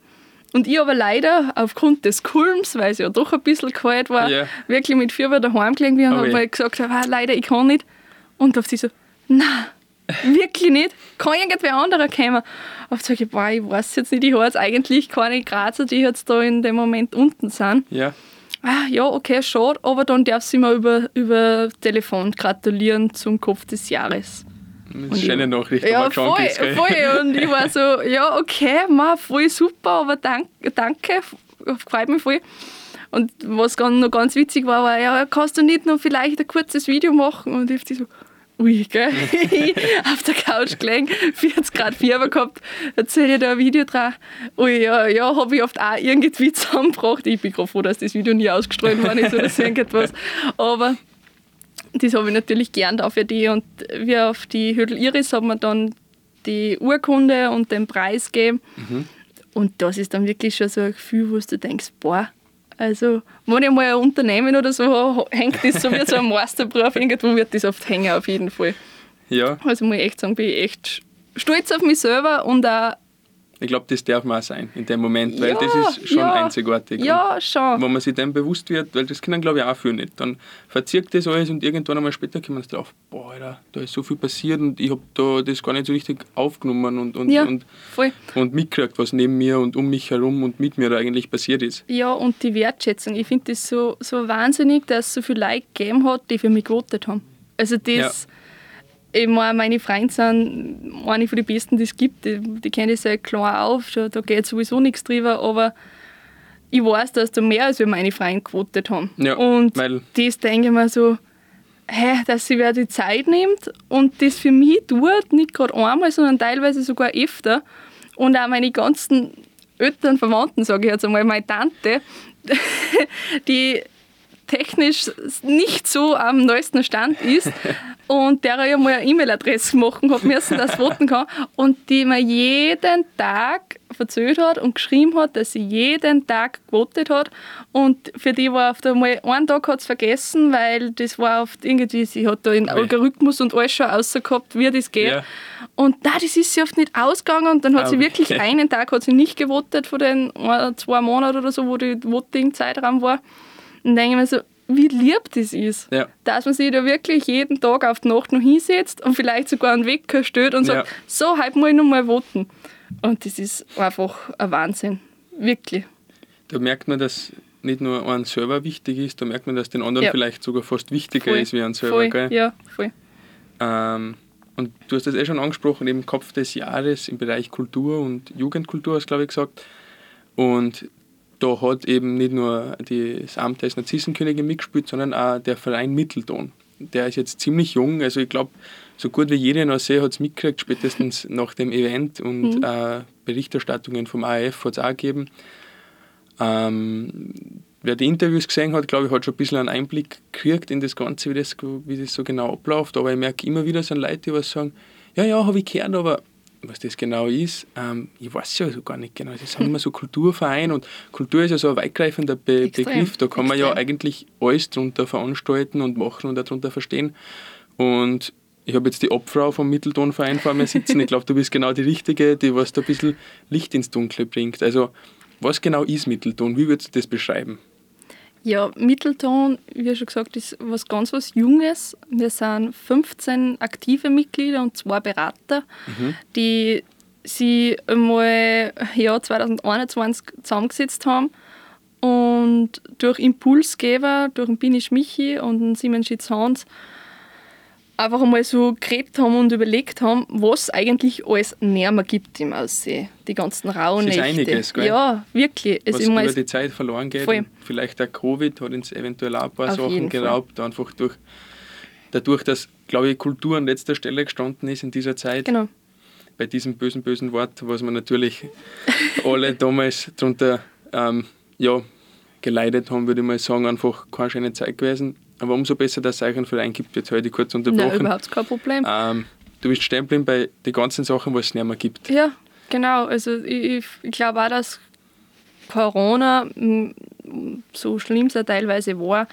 Und ich aber leider aufgrund des Kulms, weil es ja doch ein bisschen kalt war, yeah. wirklich mit Fieber daheim gelegen bin und oh habe gesagt, ah, leider, ich kann nicht. Und auf sie so, nein, wirklich nicht. Kann irgendwer anderer kommen? Und sage ich, boah, ich weiß jetzt nicht, ich habe jetzt eigentlich keine Grazer, die jetzt da in dem Moment unten sind. Ja ah, ja, okay, schade, aber dann darf sie mir über, über Telefon gratulieren zum Kopf des Jahres. Das ist schöne Nachricht, ja, voll, voll. Und ich war so, ja, okay, ma, voll super, aber danke, danke, freut mich voll. Und was noch ganz witzig war, war, ja, kannst du nicht noch vielleicht ein kurzes Video machen? Und ich so, ui, gell? auf der Couch gelegen, 40 Grad Fieber gehabt, erzähle ich da ein Video dran. Ui, ja, ja, habe ich oft auch irgendwie zusammengebracht. Ich bin gerade froh, dass das Video nie ausgestrahlt worden ist oder so irgendwas. Aber das habe ich natürlich gern da für die. Und wir auf die Hüdel Iris haben wir dann die Urkunde und den Preis gegeben. Mhm. Und das ist dann wirklich schon so ein Gefühl, wo du denkst, boah, also, wenn ich mal ein Unternehmen oder so hängt das so wie so ein Masterbrief, irgendwo wird das oft hängen, auf jeden Fall. Ja. Also, muss ich echt sagen, bin ich echt stolz auf mich selber und auch ich glaube, das darf man auch sein in dem Moment, weil ja, das ist schon ja, einzigartig. Ja, schon. Wenn man sich dem bewusst wird, weil das können, glaube ich, auch viele nicht. Dann verzirkt das alles und irgendwann einmal später kommt man drauf, boah, Alter, da ist so viel passiert und ich habe da das gar nicht so richtig aufgenommen und, und, ja, und, voll. und mitgekriegt, was neben mir und um mich herum und mit mir da eigentlich passiert ist. Ja, und die Wertschätzung. Ich finde das so, so wahnsinnig, dass es so viele Leute gegeben hat, die für mich gewotet haben. Also das ich meine, meine Freunde sind eine von den besten, die es gibt. Die, die kenne ich seit klar auf, da geht sowieso nichts drüber, aber ich weiß, dass da mehr als wir meine Freunde gewotet haben. Ja, und das denke ich mir so, hä, dass sie wer die Zeit nimmt und das für mich tut, nicht gerade einmal, sondern teilweise sogar öfter. Und auch meine ganzen Eltern, Verwandten, sage ich jetzt einmal, meine Tante, die technisch nicht so am neuesten Stand ist und der ja mal eine E-Mail-Adresse machen hat müssen, dass voten kann und die mir jeden Tag verzählt hat und geschrieben hat, dass sie jeden Tag gewotet hat und für die war auf einmal einen Tag hat vergessen, weil das war oft irgendwie, sie hat da den Algorithmus und alles schon gehabt, wie das geht. Ja. Und da das ist sie oft nicht ausgegangen und dann hat okay. sie wirklich einen Tag hat sie nicht gewotet von den zwei Monaten oder so, wo die Voting-Zeitraum war. Und denke ich mir so, wie lieb das ist. Ja. Dass man sich da wirklich jeden Tag auf die Nacht noch hinsetzt und vielleicht sogar einen Wecker stellt und sagt, ja. so, heute ich noch mal voten. Und das ist einfach ein Wahnsinn. Wirklich. Da merkt man, dass nicht nur ein Server wichtig ist, da merkt man, dass den anderen ja. vielleicht sogar fast wichtiger voll. ist wie ein Server. Voll. Gell? Ja, voll. Ähm, und du hast das eh schon angesprochen, eben Kopf des Jahres im Bereich Kultur und Jugendkultur, hast du, glaube ich gesagt. Und da hat eben nicht nur das Amt als Narzissenkönigin mitgespielt, sondern auch der Verein Mittelton. Der ist jetzt ziemlich jung, also ich glaube, so gut wie jede NRC hat es mitgekriegt, spätestens nach dem Event und mhm. äh, Berichterstattungen vom AF hat es auch gegeben. Ähm, wer die Interviews gesehen hat, glaube ich, hat schon ein bisschen einen Einblick gekriegt in das Ganze, wie das, wie das so genau abläuft. Aber ich merke immer wieder, so Leute, die was sagen, ja, ja, habe ich gehört, aber was das genau ist, ähm, ich weiß ja so gar nicht genau. Das sind immer so Kulturvereine und Kultur ist ja so ein weitgreifender Be Extrem. Begriff. Da kann man Extrem. ja eigentlich alles darunter veranstalten und machen und darunter verstehen. Und ich habe jetzt die Obfrau vom Mitteltonverein vor mir sitzen. Ich glaube, du bist genau die Richtige, die was da ein bisschen Licht ins Dunkle bringt. Also, was genau ist Mittelton? Wie würdest du das beschreiben? Ja, Mittelton, wie schon gesagt, ist was ganz was Junges. Wir sind 15 aktive Mitglieder und zwei Berater, mhm. die sie einmal ja, 2021 zusammengesetzt haben und durch Impulsgeber, durch den Binisch Michi und den Simon Schitz Hans einfach einmal so geredet haben und überlegt haben, was eigentlich alles näher gibt im Aussee. Die ganzen Rauhnächte. Das ist einiges, gell? Ja, wirklich. Es was über die Zeit verloren geht. Vielleicht der Covid hat uns eventuell auch ein paar Sachen geraubt, Fall. einfach durch, dadurch, dass, glaube ich, Kultur an letzter Stelle gestanden ist in dieser Zeit. Genau. Bei diesem bösen, bösen Wort, was wir natürlich alle damals darunter ähm, ja, geleitet haben, würde ich mal sagen, einfach keine schöne Zeit gewesen. Aber umso besser, dass es euch einen Verein gibt. Jetzt heute kurz unterbrochen. Nein, überhaupt kein Problem. Ähm, du bist stehen geblieben bei den ganzen Sachen, was es nicht mehr gibt. Ja, genau. Also ich, ich glaube auch, dass Corona, so schlimm es teilweise war,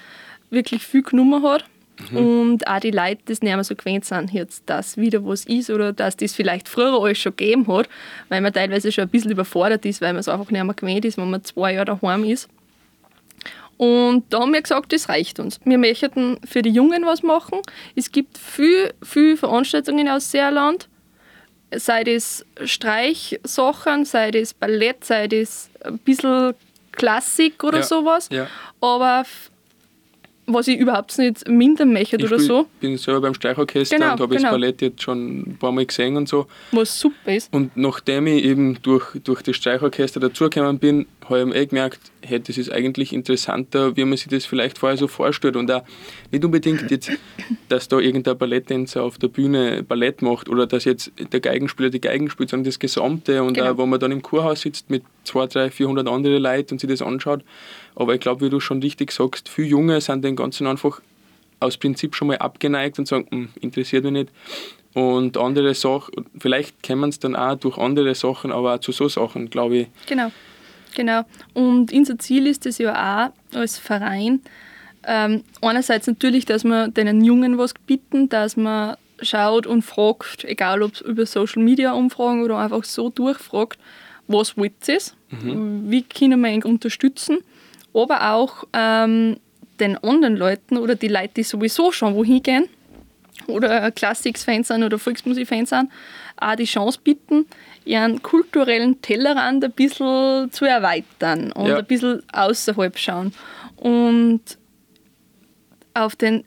wirklich viel genommen hat. Mhm. Und auch die Leute, die nicht mehr so gewöhnt sind, jetzt, dass wieder was ist oder dass das vielleicht früher alles schon gegeben hat, weil man teilweise schon ein bisschen überfordert ist, weil man es einfach nicht mehr gewöhnt ist, wenn man zwei Jahre daheim ist. Und da haben wir gesagt, das reicht uns. Wir möchten für die Jungen was machen. Es gibt viel, viel Veranstaltungen aus Seerland. Sei das Streichsachen, sei das Ballett, sei das ein bisschen Klassik oder ja, sowas. Ja. Aber was ich überhaupt nicht mindern möchte ich oder so. Ich bin selber beim Streichorchester genau, und habe genau. das Ballett jetzt schon ein paar Mal gesehen und so. Was super ist. Und nachdem ich eben durch, durch das Streichorchester dazugekommen bin, habe ich eh gemerkt, hey, das ist eigentlich interessanter, wie man sich das vielleicht vorher so vorstellt. Und auch nicht unbedingt jetzt, dass da irgendein Balletttänzer auf der Bühne Ballett macht oder dass jetzt der Geigenspieler die Geigen spielt, sondern das Gesamte. Und genau. auch, wo man dann im Kurhaus sitzt mit 200, 300, 400 anderen Leuten und sich das anschaut. Aber ich glaube, wie du schon richtig sagst, viele Junge sind den Ganzen einfach aus Prinzip schon mal abgeneigt und sagen, hm, interessiert mich nicht. Und andere Sachen, vielleicht kennen es dann auch durch andere Sachen, aber auch zu so Sachen, glaube ich. Genau. Genau. Und unser Ziel ist es ja auch als Verein, ähm, einerseits natürlich, dass wir den Jungen was bieten, dass man schaut und fragt, egal ob es über Social Media Umfragen oder einfach so durchfragt, was wollt ihr, mhm. wie können wir ihn unterstützen, aber auch ähm, den anderen Leuten oder die Leute, die sowieso schon wohin gehen oder Classics-Fans sind oder Volksmusik-Fans sind, auch die Chance bieten, ihren kulturellen Tellerrand ein bisschen zu erweitern und ja. ein bisschen außerhalb schauen. Und auf den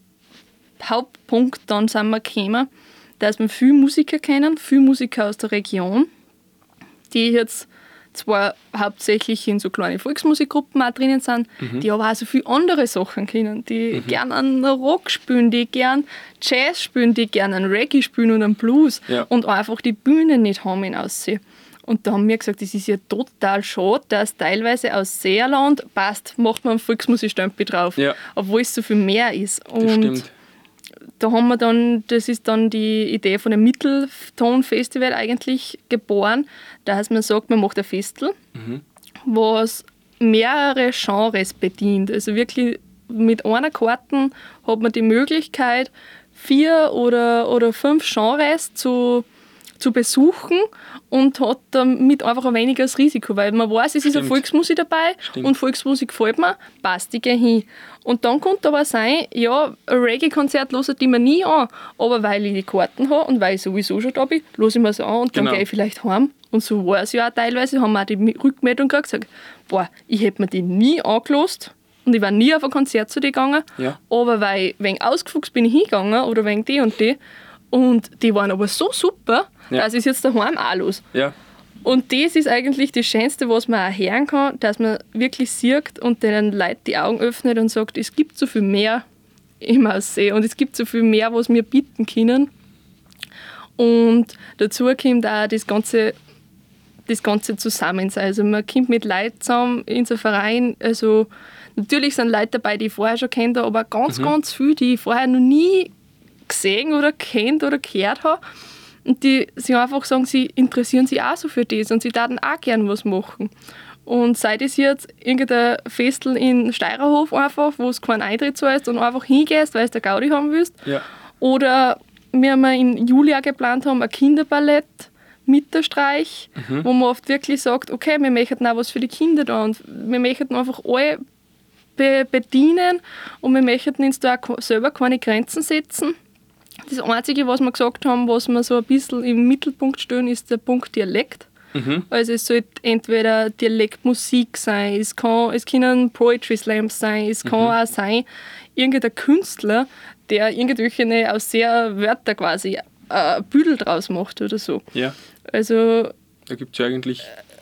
Hauptpunkt dann sind wir gekommen, dass wir viele Musiker kennen, viele Musiker aus der Region, die jetzt zwar hauptsächlich in so kleine Volksmusikgruppen auch drinnen sind, mhm. die aber auch so viele andere Sachen kennen, die mhm. gern einen Rock spielen, die gern Jazz spielen, die gern einen Reggae spielen und einen Blues ja. und einfach die Bühne nicht haben in Aussehen. Und da haben wir gesagt, das ist ja total schade, dass teilweise aus Seerland passt, macht man einen Volksmusikstempel drauf, ja. obwohl es so viel mehr ist. Und das stimmt da haben wir dann, das ist dann die Idee von dem Mittelton-Festival eigentlich geboren, dass man sagt, man macht ein Festel, mhm. was mehrere Genres bedient. Also wirklich mit einer Karte hat man die Möglichkeit, vier oder, oder fünf Genres zu, zu besuchen und hat damit einfach ein wenigeres Risiko, weil man weiß, es Stimmt. ist eine Volksmusik dabei Stimmt. und Volksmusik gefällt mir, passt, ich gehe hin. Und dann könnte aber sein, ja, ein Reggae-Konzert höre ich mir nie an, aber weil ich die Karten habe und weil ich sowieso schon da bin, höre ich mir es an und dann genau. gehe ich vielleicht heim. Und so war es ja auch teilweise, haben wir auch die Rückmeldung gesagt, boah, ich hätte mir die nie angelost und ich war nie auf ein Konzert zu dir gegangen, ja. aber weil wegen ausgefuchst bin ich hingegangen oder wegen die und die und die waren aber so super, ja. dass ich es jetzt daheim auch los. Ja. Und das ist eigentlich das Schönste, was man auch hören kann, dass man wirklich sieht und den Leuten die Augen öffnet und sagt, es gibt so viel mehr im Aussee und es gibt so viel mehr, was wir bieten können. Und dazu kommt auch das ganze, das ganze Zusammensein. Also man kommt mit Leuten zusammen in so Verein. Also natürlich sind Leute dabei, die ich vorher schon kennt, aber ganz, mhm. ganz viele, die ich vorher noch nie gesehen oder kennt oder gehört habe. Und die sich einfach sagen, sie interessieren sich auch so für das und sie würden auch gerne was machen. Und sei das jetzt irgendein Festel in Steirerhof einfach, wo es keinen Eintritt zahlst und einfach hingehst, weil du der Gaudi haben willst. Ja. Oder wir haben im Juli auch geplant haben, ein Kinderballett mit der Streich, mhm. wo man oft wirklich sagt, okay, wir möchten auch was für die Kinder da und wir möchten einfach alle be bedienen und wir möchten uns da selber keine Grenzen setzen. Das Einzige, was wir gesagt haben, was wir so ein bisschen im Mittelpunkt stellen, ist der Punkt Dialekt. Mhm. Also es sollte entweder Dialektmusik sein, es, kann, es können Poetry Slams sein, es kann mhm. auch sein, irgendein Künstler, der irgendwelche aus sehr Wörter quasi äh, Büdel draus macht oder so. Ja. Also da gibt es ja eigentlich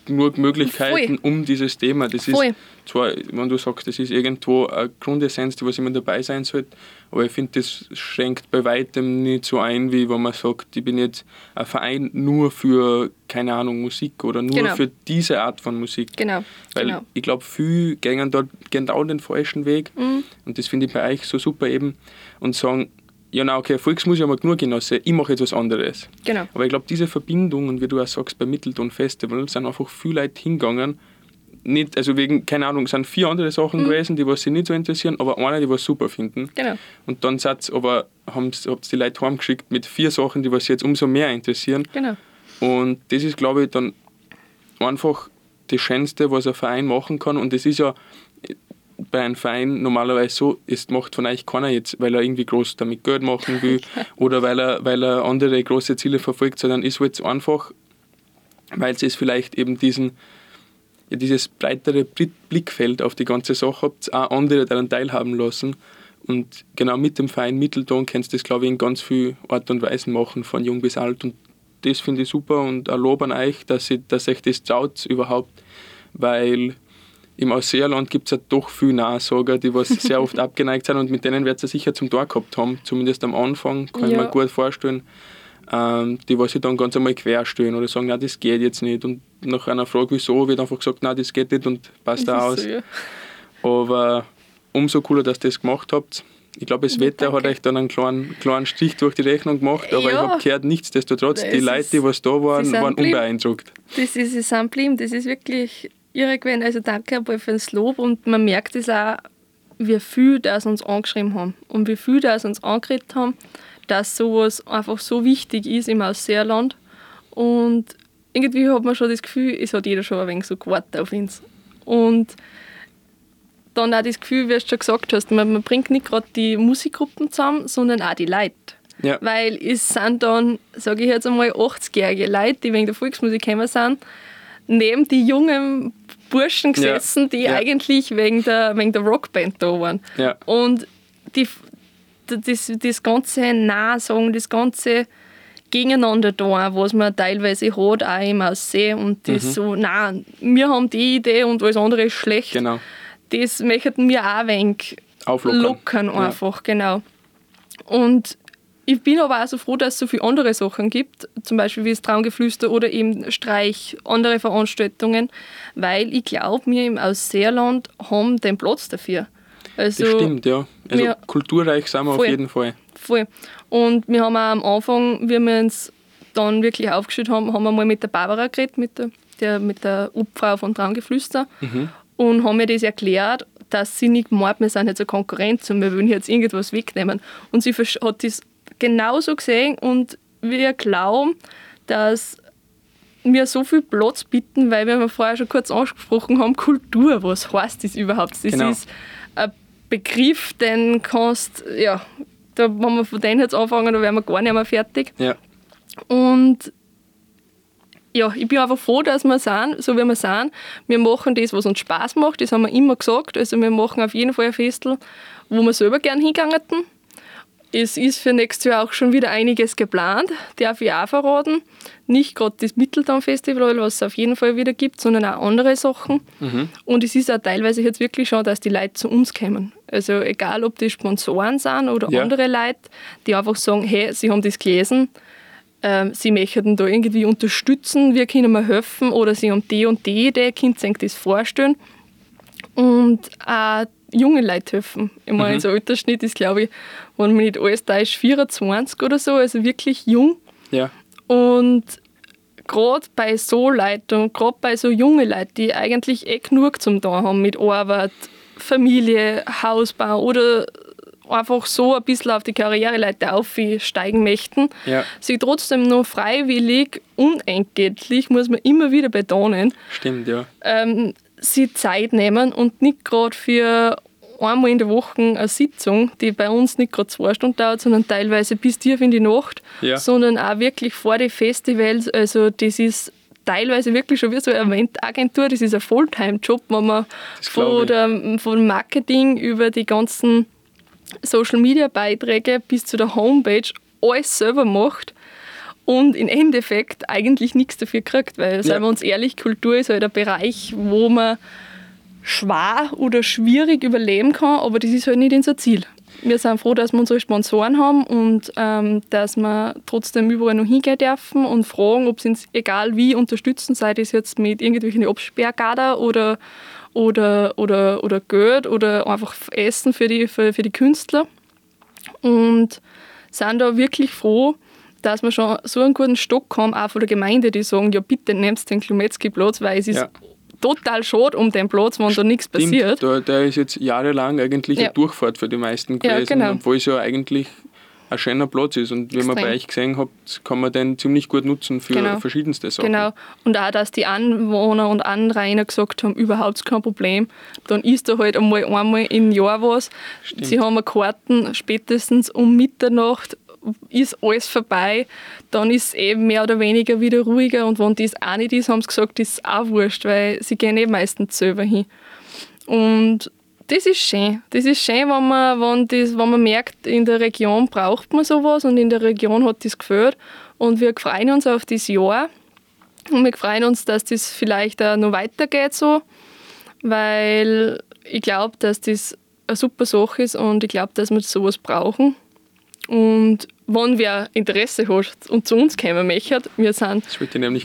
nur Möglichkeiten Voll. um dieses Thema. Das Voll. ist zwar, wenn du sagst, das ist irgendwo eine Grundessenz, die was immer dabei sein sollte, aber ich finde, das schränkt bei weitem nicht so ein, wie wenn man sagt, ich bin jetzt ein Verein nur für, keine Ahnung, Musik oder nur genau. für diese Art von Musik. Genau. Weil genau. ich glaube, viele gehen dort genau den falschen Weg mhm. und das finde ich bei euch so super eben und sagen, ja, na okay, Volksmusik haben wir genug genossen, ich mache jetzt was anderes. Genau. Aber ich glaube, diese Verbindung, und wie du auch sagst, beim Mittelton Festival sind einfach viele Leute hingegangen, nicht, also wegen, keine Ahnung, sind vier andere Sachen mhm. gewesen, die was sie nicht so interessieren, aber eine, die was super finden. Genau. Und dann seid aber haben die Leute heimgeschickt mit vier Sachen, die was sie jetzt umso mehr interessieren. Genau. Und das ist, glaube ich, dann einfach das Schönste, was ein Verein machen kann. Und das ist ja bei einem Verein normalerweise so, es macht von euch keiner jetzt, weil er irgendwie groß damit Geld machen will oder weil er, weil er andere große Ziele verfolgt, sondern ist halt einfach, weil es vielleicht eben diesen, ja, dieses breitere Blickfeld auf die ganze Sache habt, auch andere daran teilhaben lassen. Und genau mit dem Verein Mittelton kannst du das, glaube ich, in ganz vielen Art und Weisen machen, von jung bis alt. Und das finde ich super und auch lob an euch, dass, ihr, dass euch das traut überhaupt, weil im Ausseerland gibt es ja doch viele Nahsager, die was sehr oft abgeneigt sind und mit denen wird es sicher zum Tor gehabt haben, zumindest am Anfang, kann ja. ich mir gut vorstellen. Ähm, die was sich dann ganz einmal querstellen oder sagen, nein, das geht jetzt nicht. Und nach einer Frage, wieso, wird einfach gesagt, nein, das geht nicht und passt da aus. So, ja. Aber umso cooler, dass ihr das gemacht habt. Ich glaube, das Wetter Danke. hat euch dann einen kleinen, kleinen Strich durch die Rechnung gemacht, aber ja. ich habe gehört, nichtsdestotrotz, die Leute, die was da waren, waren unbeeindruckt. Das ist, sind blieben, das ist wirklich irre gewesen. Also danke einmal für das Lob und man merkt es auch, wie viel das uns angeschrieben haben und wie viel das uns angeredet haben, dass sowas einfach so wichtig ist im Ausseerland. Und irgendwie hat man schon das Gefühl, es hat jeder schon ein wenig so gewartet auf uns. Und dann auch das Gefühl, wie du schon gesagt hast, man, man bringt nicht gerade die Musikgruppen zusammen, sondern auch die Leute. Ja. Weil es sind dann, sage ich jetzt einmal, 80-jährige Leute, die wegen der Volksmusik gekommen sind, neben die jungen Burschen gesessen, ja. die ja. eigentlich wegen der, wegen der Rockband da waren. Ja. Und die, das, das ganze Nahsagen, das ganze Gegeneinander da, was man teilweise hat, auch im Aussehen und das mhm. so, nein, wir haben die Idee und alles andere ist schlecht. Genau das möchten wir auch ein wenig Auflockern. lockern einfach, ja. genau. Und ich bin aber auch so froh, dass es so viele andere Sachen gibt, zum Beispiel wie das Traumgeflüster oder eben Streich, andere Veranstaltungen, weil ich glaube, wir im Ausseerland haben den Platz dafür. Also das stimmt, ja. Also wir, kulturreich sind wir voll, auf jeden Fall. Voll. Und wir haben auch am Anfang, wie wir uns dann wirklich aufgestellt haben, haben wir mal mit der Barbara geredet, mit der, der, mit der Obfrau von Traumgeflüster. Mhm und haben mir das erklärt, dass sie nicht meint, wir sind jetzt eine Konkurrenz und wir wollen jetzt irgendwas wegnehmen. Und sie hat das genauso gesehen und wir glauben, dass wir so viel Platz bieten, weil wir vorher schon kurz angesprochen haben, Kultur, was heißt das überhaupt? Das genau. ist ein Begriff, den kannst, ja, da, wenn wir von denen jetzt anfangen, da wären wir gar nicht mehr fertig. Ja. Und ja, ich bin einfach froh, dass wir sind, so wie wir sind. Wir machen das, was uns Spaß macht, das haben wir immer gesagt. Also wir machen auf jeden Fall ein Festel, wo wir selber gerne hingegangen Es ist für nächstes Jahr auch schon wieder einiges geplant, darf ich auch verraten. Nicht gerade das Mitteltown-Festival, was es auf jeden Fall wieder gibt, sondern auch andere Sachen. Mhm. Und es ist auch teilweise jetzt wirklich schon, dass die Leute zu uns kommen. Also egal, ob die Sponsoren sind oder ja. andere Leute, die einfach sagen, hey, sie haben das gelesen, ähm, sie möchten da irgendwie unterstützen, wir können mir helfen oder sie haben die und die Idee, könnt sich das vorstellen. Und auch junge Leute helfen. Ich meine, mhm. der Altersschnitt ist, glaube ich, wenn man nicht alles da ist, 24 oder so, also wirklich jung. Ja. Und gerade bei so Leuten gerade bei so jungen Leuten, die eigentlich eh genug zum da haben mit Arbeit, Familie, Hausbau oder einfach so ein bisschen auf die Karriereleiter aufsteigen möchten, ja. sie trotzdem noch freiwillig, unentgeltlich, muss man immer wieder betonen, Stimmt, ja. Ähm, sie Zeit nehmen und nicht gerade für einmal in der Woche eine Sitzung, die bei uns nicht gerade zwei Stunden dauert, sondern teilweise bis tief in die Nacht, ja. sondern auch wirklich vor den Festivals. Also das ist teilweise wirklich schon wie so eine Eventagentur, das ist ein Fulltime-Job, wo man von, der, von Marketing über die ganzen Social Media Beiträge bis zu der Homepage alles selber macht und im Endeffekt eigentlich nichts dafür kriegt, weil, ja. seien wir uns ehrlich, Kultur ist halt ein Bereich, wo man schwer oder schwierig überleben kann, aber das ist halt nicht unser Ziel. Wir sind froh, dass wir unsere Sponsoren haben und ähm, dass wir trotzdem überall noch hingehen dürfen und fragen, ob sie uns egal wie unterstützen, sei das jetzt mit irgendwelchen Absperrgader oder oder, oder, oder Geld oder einfach Essen für die, für, für die Künstler. Und sind da wirklich froh, dass wir schon so einen guten Stock haben, auch von der Gemeinde, die sagen, ja bitte nehmt den Klumetzki-Platz, weil es ist ja. total schade um den Platz, wenn da nichts passiert. Da, der ist jetzt jahrelang eigentlich ja. eine Durchfahrt für die meisten gewesen, ja, genau. obwohl es ja eigentlich ein schöner Platz ist. Und wie Extrem. man bei euch gesehen habt, kann man den ziemlich gut nutzen für genau. verschiedenste Sachen. Genau. Und auch, dass die Anwohner und Anrainer gesagt haben, überhaupt kein Problem. Dann ist da halt einmal einmal im Jahr was. Stimmt. Sie haben Karten spätestens um Mitternacht ist alles vorbei, dann ist es eben mehr oder weniger wieder ruhiger und wenn das auch nicht ist, haben sie gesagt, ist es auch wurscht, weil sie gehen eh meistens selber hin. Und das ist schön. Das ist schön, wenn man, wenn, das, wenn man merkt, in der Region braucht man sowas und in der Region hat das gefällt. Und wir freuen uns auf das Jahr und wir freuen uns, dass das vielleicht auch noch weitergeht so. weil ich glaube, dass das eine super Sache ist und ich glaube, dass wir sowas brauchen. Und wenn wer Interesse hat und zu uns kommen möchte, wir sind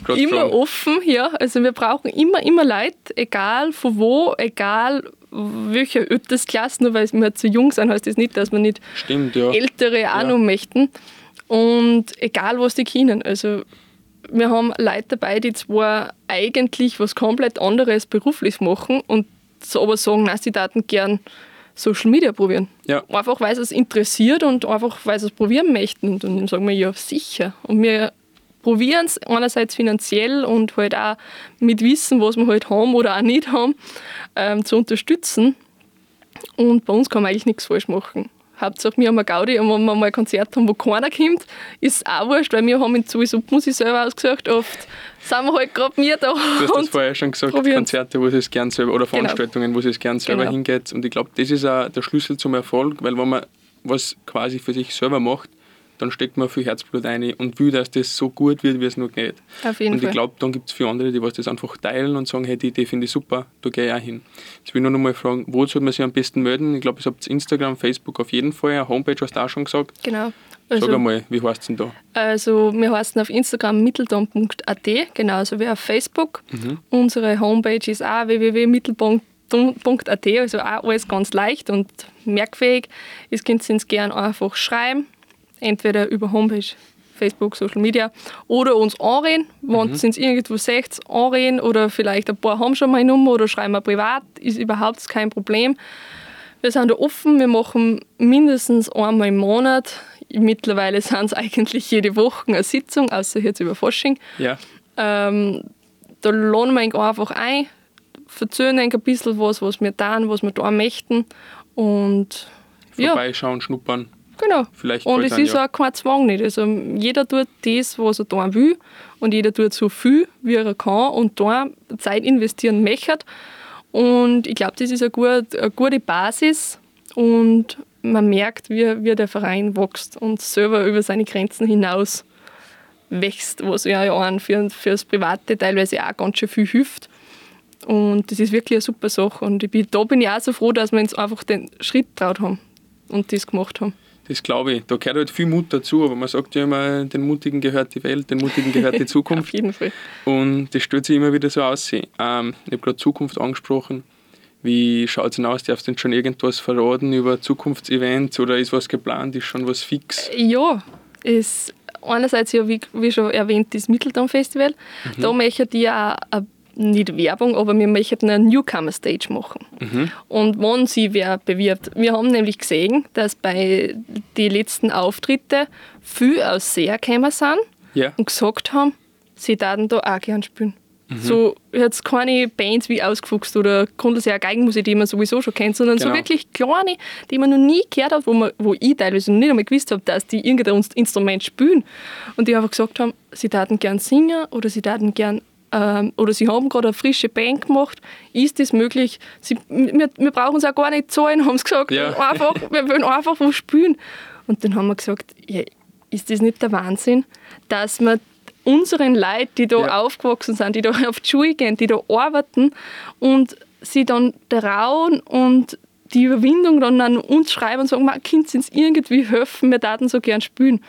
immer fragen. offen. Ja, also wir brauchen immer, immer Leute, egal von wo, egal welche Altersklasse, nur weil wir zu jung sind, heißt das nicht, dass wir nicht Stimmt, ja. Ältere auch ja. noch möchten. Und egal, was die können. Also wir haben Leute dabei, die zwar eigentlich was komplett anderes beruflich machen und so aber sagen, nein, sie daten gern Social Media probieren. Ja. Einfach weil sie es interessiert und einfach weil sie es probieren möchten. Und dann sagen wir, ja, sicher. Und wir probieren es einerseits finanziell und halt auch mit Wissen, was wir halt haben oder auch nicht haben, ähm, zu unterstützen. Und bei uns kann man eigentlich nichts falsch machen. Hauptsache, wir haben eine Gaudi und wenn wir mal ein Konzert haben, wo keiner kommt, ist es auch wurscht, weil wir haben jetzt sowieso, muss ich selber ausgesagt, oft sind wir halt gerade mir da. Du hast das vorher schon gesagt, probieren. Konzerte, wo es gern selber, oder genau. Veranstaltungen, genau. wo es gern selber genau. hingeht. Und ich glaube, das ist auch der Schlüssel zum Erfolg, weil wenn man was quasi für sich selber macht, dann steckt man viel Herzblut ein und will, dass das so gut wird, wie es nur geht. Auf jeden und ich glaube, dann gibt es viele andere, die was das einfach teilen und sagen, hey, die Idee finde ich super, da gehe ich auch hin. Jetzt will ich nur noch mal fragen, wo soll man sich am besten melden? Ich glaube, ihr habt Instagram, Facebook auf jeden Fall, eine Homepage hast du auch schon gesagt. Genau. Also, Sag einmal, wie heißt es denn da? Also wir heißen auf Instagram mittelton.at, genauso wie auf Facebook. Mhm. Unsere Homepage ist auch www.mittelton.at, also auch alles ganz leicht und merkfähig. Ihr könnt uns gerne einfach schreiben entweder über Homepage, Facebook, Social Media oder uns anreden, wenn mhm. es irgendwo seht, anreden oder vielleicht ein paar haben schon mal eine Nummer oder schreiben wir privat, ist überhaupt kein Problem. Wir sind da offen, wir machen mindestens einmal im Monat, mittlerweile sind es eigentlich jede Woche eine Sitzung, außer jetzt über Fasching. Ja. Ähm, da laden wir ihn einfach ein, erzählen ein bisschen was, was wir tun, was wir da möchten und Vorbeischauen, ja. schnuppern. Genau. Vielleicht und es ist ja. auch kein Zwang nicht. Also jeder tut das, was er tun will und jeder tut so viel, wie er kann und da Zeit investieren möchte. Und ich glaube, das ist eine gute, eine gute Basis und man merkt, wie, wie der Verein wächst und selber über seine Grenzen hinaus wächst, was ja einen für, für das Private teilweise auch ganz schön viel hilft. Und das ist wirklich eine super Sache. Und ich bin, da bin ich auch so froh, dass wir uns einfach den Schritt traut haben und das gemacht haben. Das glaube ich. Da gehört halt viel Mut dazu, aber man sagt ja immer, den Mutigen gehört die Welt, den Mutigen gehört die Zukunft. Auf jeden Fall. Und das stellt sich immer wieder so aus. Ähm, ich habe gerade Zukunft angesprochen. Wie schaut es denn aus? Darfst du denn schon irgendwas verraten über Zukunftsevents oder ist was geplant? Ist schon was fix? Ja, ist einerseits ja, wie, wie schon erwähnt, das Mittelton-Festival. Mhm. Da möchte ich auch ein nicht Werbung, aber wir möchten eine Newcomer-Stage machen. Mhm. Und wann sie wer bewirbt. Wir haben nämlich gesehen, dass bei den letzten Auftritten viele aus Seher gekommen sind ja. und gesagt haben, sie würden da auch gerne spielen. Mhm. So jetzt keine Bands wie Ausgefuchst oder Grundlose Geigenmusik, die man sowieso schon kennt, sondern genau. so wirklich kleine, die man noch nie gehört hat, wo, man, wo ich teilweise noch nicht einmal gewusst habe, dass die irgendein Instrument spielen. Und die einfach gesagt haben, sie würden gern singen oder sie würden gern ähm, oder sie haben gerade eine frische Band gemacht, ist das möglich? Sie, wir, wir brauchen es auch gar nicht zahlen, haben sie gesagt. Ja. Einfach, wir wollen einfach was spielen. Und dann haben wir gesagt, ja, ist das nicht der Wahnsinn, dass wir unseren Leuten, die da ja. aufgewachsen sind, die da auf die Schule gehen, die da arbeiten und sie dann trauen und die Überwindung dann an uns schreiben und sagen, Kind, sie uns irgendwie helfen, wir würden so gern spielen.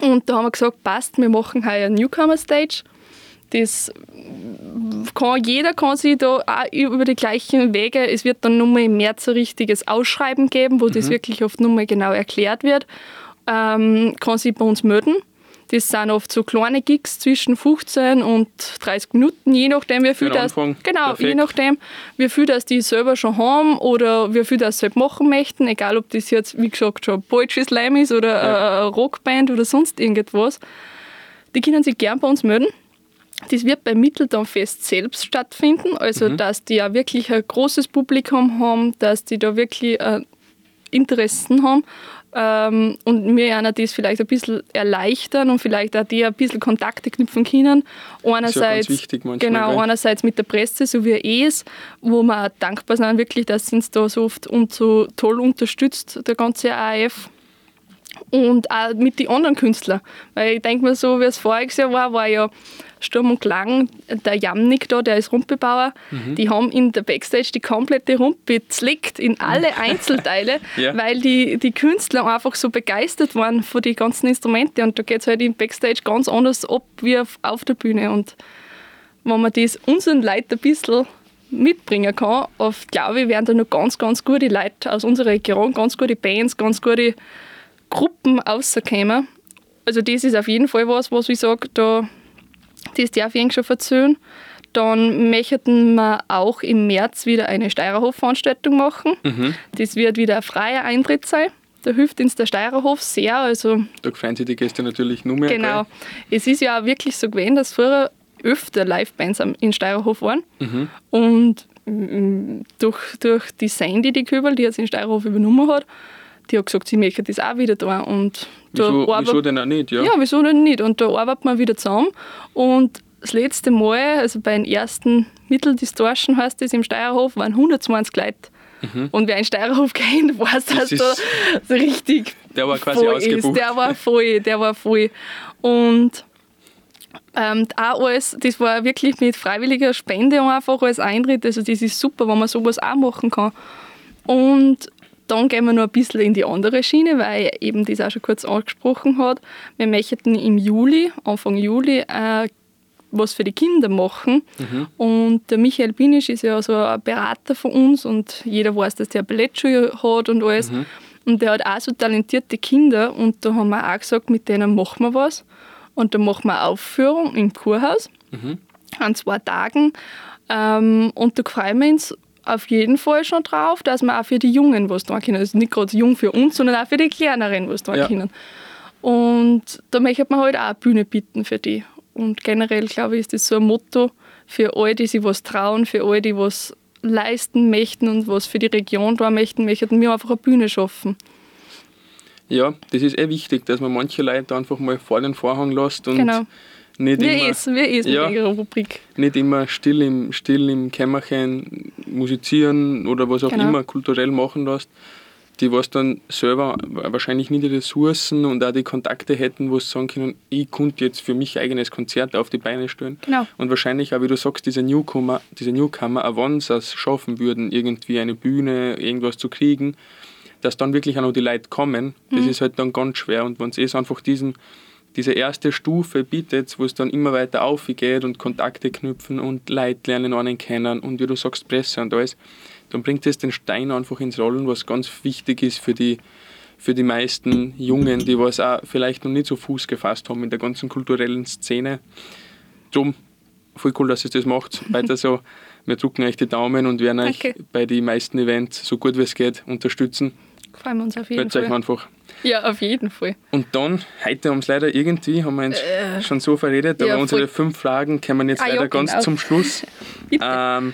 Und da haben wir gesagt, passt, wir machen heuer eine Newcomer-Stage das kann, jeder kann sich da auch über die gleichen Wege, es wird dann nochmal im März ein richtiges Ausschreiben geben, wo mhm. das wirklich oft nochmal genau erklärt wird, ähm, kann sich bei uns melden. Das sind oft so kleine Gigs zwischen 15 und 30 Minuten, je nachdem, wie viel das, genau, Perfekt. je nachdem, wie viel das die selber schon haben oder wie viel das selbst machen möchten, egal ob das jetzt, wie gesagt, schon Poetry Slam ist oder ja. eine Rockband oder sonst irgendwas. Die können sich gern bei uns melden. Das wird beim Mitteltonfest selbst stattfinden, also mhm. dass die ja wirklich ein großes Publikum haben, dass die da wirklich äh, Interessen haben ähm, und wir einer das vielleicht ein bisschen erleichtern und vielleicht auch die ein bisschen Kontakte knüpfen können. Einerseits, ist ja manchmal, genau, gell? einerseits mit der Presse, so wie es, wo wir auch dankbar sind, wirklich, dass sie uns da so oft und so toll unterstützt, der ganze AF. Und auch mit den anderen Künstlern. Weil ich denke mir so, wie es voriges Jahr war, war ja Sturm und Klang, der Jamnik da, der ist Rumpebauer, mhm. die haben in der Backstage die komplette Rumpe zlickt in alle Einzelteile, ja. weil die, die Künstler einfach so begeistert waren von den ganzen Instrumenten und da geht es halt im Backstage ganz anders ab wie auf, auf der Bühne und wenn man das unseren Leuten ein bisschen mitbringen kann, oft glaube ich, werden da noch ganz, ganz gute Leute aus unserer Region, ganz gute Bands, ganz gute Gruppen rauskommen. Also das ist auf jeden Fall was, was ich sage, da, das darf ich schon erzählen. Dann möchten wir auch im März wieder eine Steirerhof-Veranstaltung machen. Mhm. Das wird wieder ein freier Eintritt sein. Da hilft uns der Steirerhof sehr. Also, da freuen sich die Gäste natürlich nur mehr. Genau. Gleich. Es ist ja auch wirklich so gewesen, dass früher öfter Livebands in Steirerhof waren. Mhm. Und mm, durch, durch die Sandy, die Köbel, die jetzt in Steirerhof übernommen hat, die hat gesagt, sie möchte das auch wieder da. Und wieso, da wieso denn auch nicht? Ja? ja, wieso denn nicht? Und da arbeitet man wieder zusammen. Und das letzte Mal, also bei den ersten Mitteldistortion heißt das im Steirerhof, waren 120 Leute. Mhm. Und wer einen Steirerhof kennt, weiß, dass das da so richtig der war quasi ausgebucht. Ist. Der war voll, der war voll. Und ähm, auch alles, das war wirklich mit freiwilliger Spende einfach als Eintritt. Also das ist super, wenn man sowas auch machen kann. Und dann gehen wir noch ein bisschen in die andere Schiene, weil eben das auch schon kurz angesprochen hat. Wir möchten im Juli, Anfang Juli, äh, was für die Kinder machen. Mhm. Und der Michael Binisch ist ja so ein Berater von uns und jeder weiß, dass der Ballettschule hat und alles. Mhm. Und der hat auch so talentierte Kinder und da haben wir auch gesagt, mit denen machen wir was. Und da machen wir eine Aufführung im Kurhaus mhm. an zwei Tagen. Ähm, und da freuen wir uns auf jeden Fall schon drauf, dass wir auch für die Jungen was tun können. Also nicht gerade jung für uns, sondern auch für die Kleineren was tun ja. können. Und da möchte man halt auch eine Bühne bieten für die. Und generell, glaube ich, ist das so ein Motto für alle, die sich was trauen, für alle, die was leisten möchten und was für die Region tun möchten, möchten wir einfach eine Bühne schaffen. Ja, das ist eh wichtig, dass man manche Leute einfach mal vor den Vorhang lässt und genau. Nicht wie immer, ist, wie ist ja, mit Rubrik. Nicht immer still im, still im Kämmerchen musizieren oder was auch genau. immer kulturell machen lässt, die was dann selber wahrscheinlich nicht die Ressourcen und auch die Kontakte hätten, wo sie sagen können, ich könnte jetzt für mich eigenes Konzert auf die Beine stellen. Genau. Und wahrscheinlich auch, wie du sagst, diese Newcomer, diese Newcomer, auch wenn sie es schaffen würden, irgendwie eine Bühne, irgendwas zu kriegen, dass dann wirklich auch noch die Leute kommen, das mhm. ist halt dann ganz schwer. Und wenn es einfach diesen, diese erste Stufe bietet, wo es dann immer weiter aufgeht und Kontakte knüpfen und Leute lernen einen kennen und wie du sagst, Presse und alles, dann bringt es den Stein einfach ins Rollen, was ganz wichtig ist für die, für die meisten Jungen, die was auch vielleicht noch nicht so Fuß gefasst haben in der ganzen kulturellen Szene. Drum, voll cool, dass ihr das macht. Weiter so. Wir drücken euch die Daumen und werden euch bei den meisten Events so gut wie es geht unterstützen. Freuen wir uns auf jeden Hört Fall. euch einfach. Ja, auf jeden Fall. Und dann, heute haben wir es leider irgendwie, haben wir uns äh, schon so verredet, aber ja, unsere fünf Fragen kommen jetzt ah, leider ja, ganz genau. zum Schluss. ähm,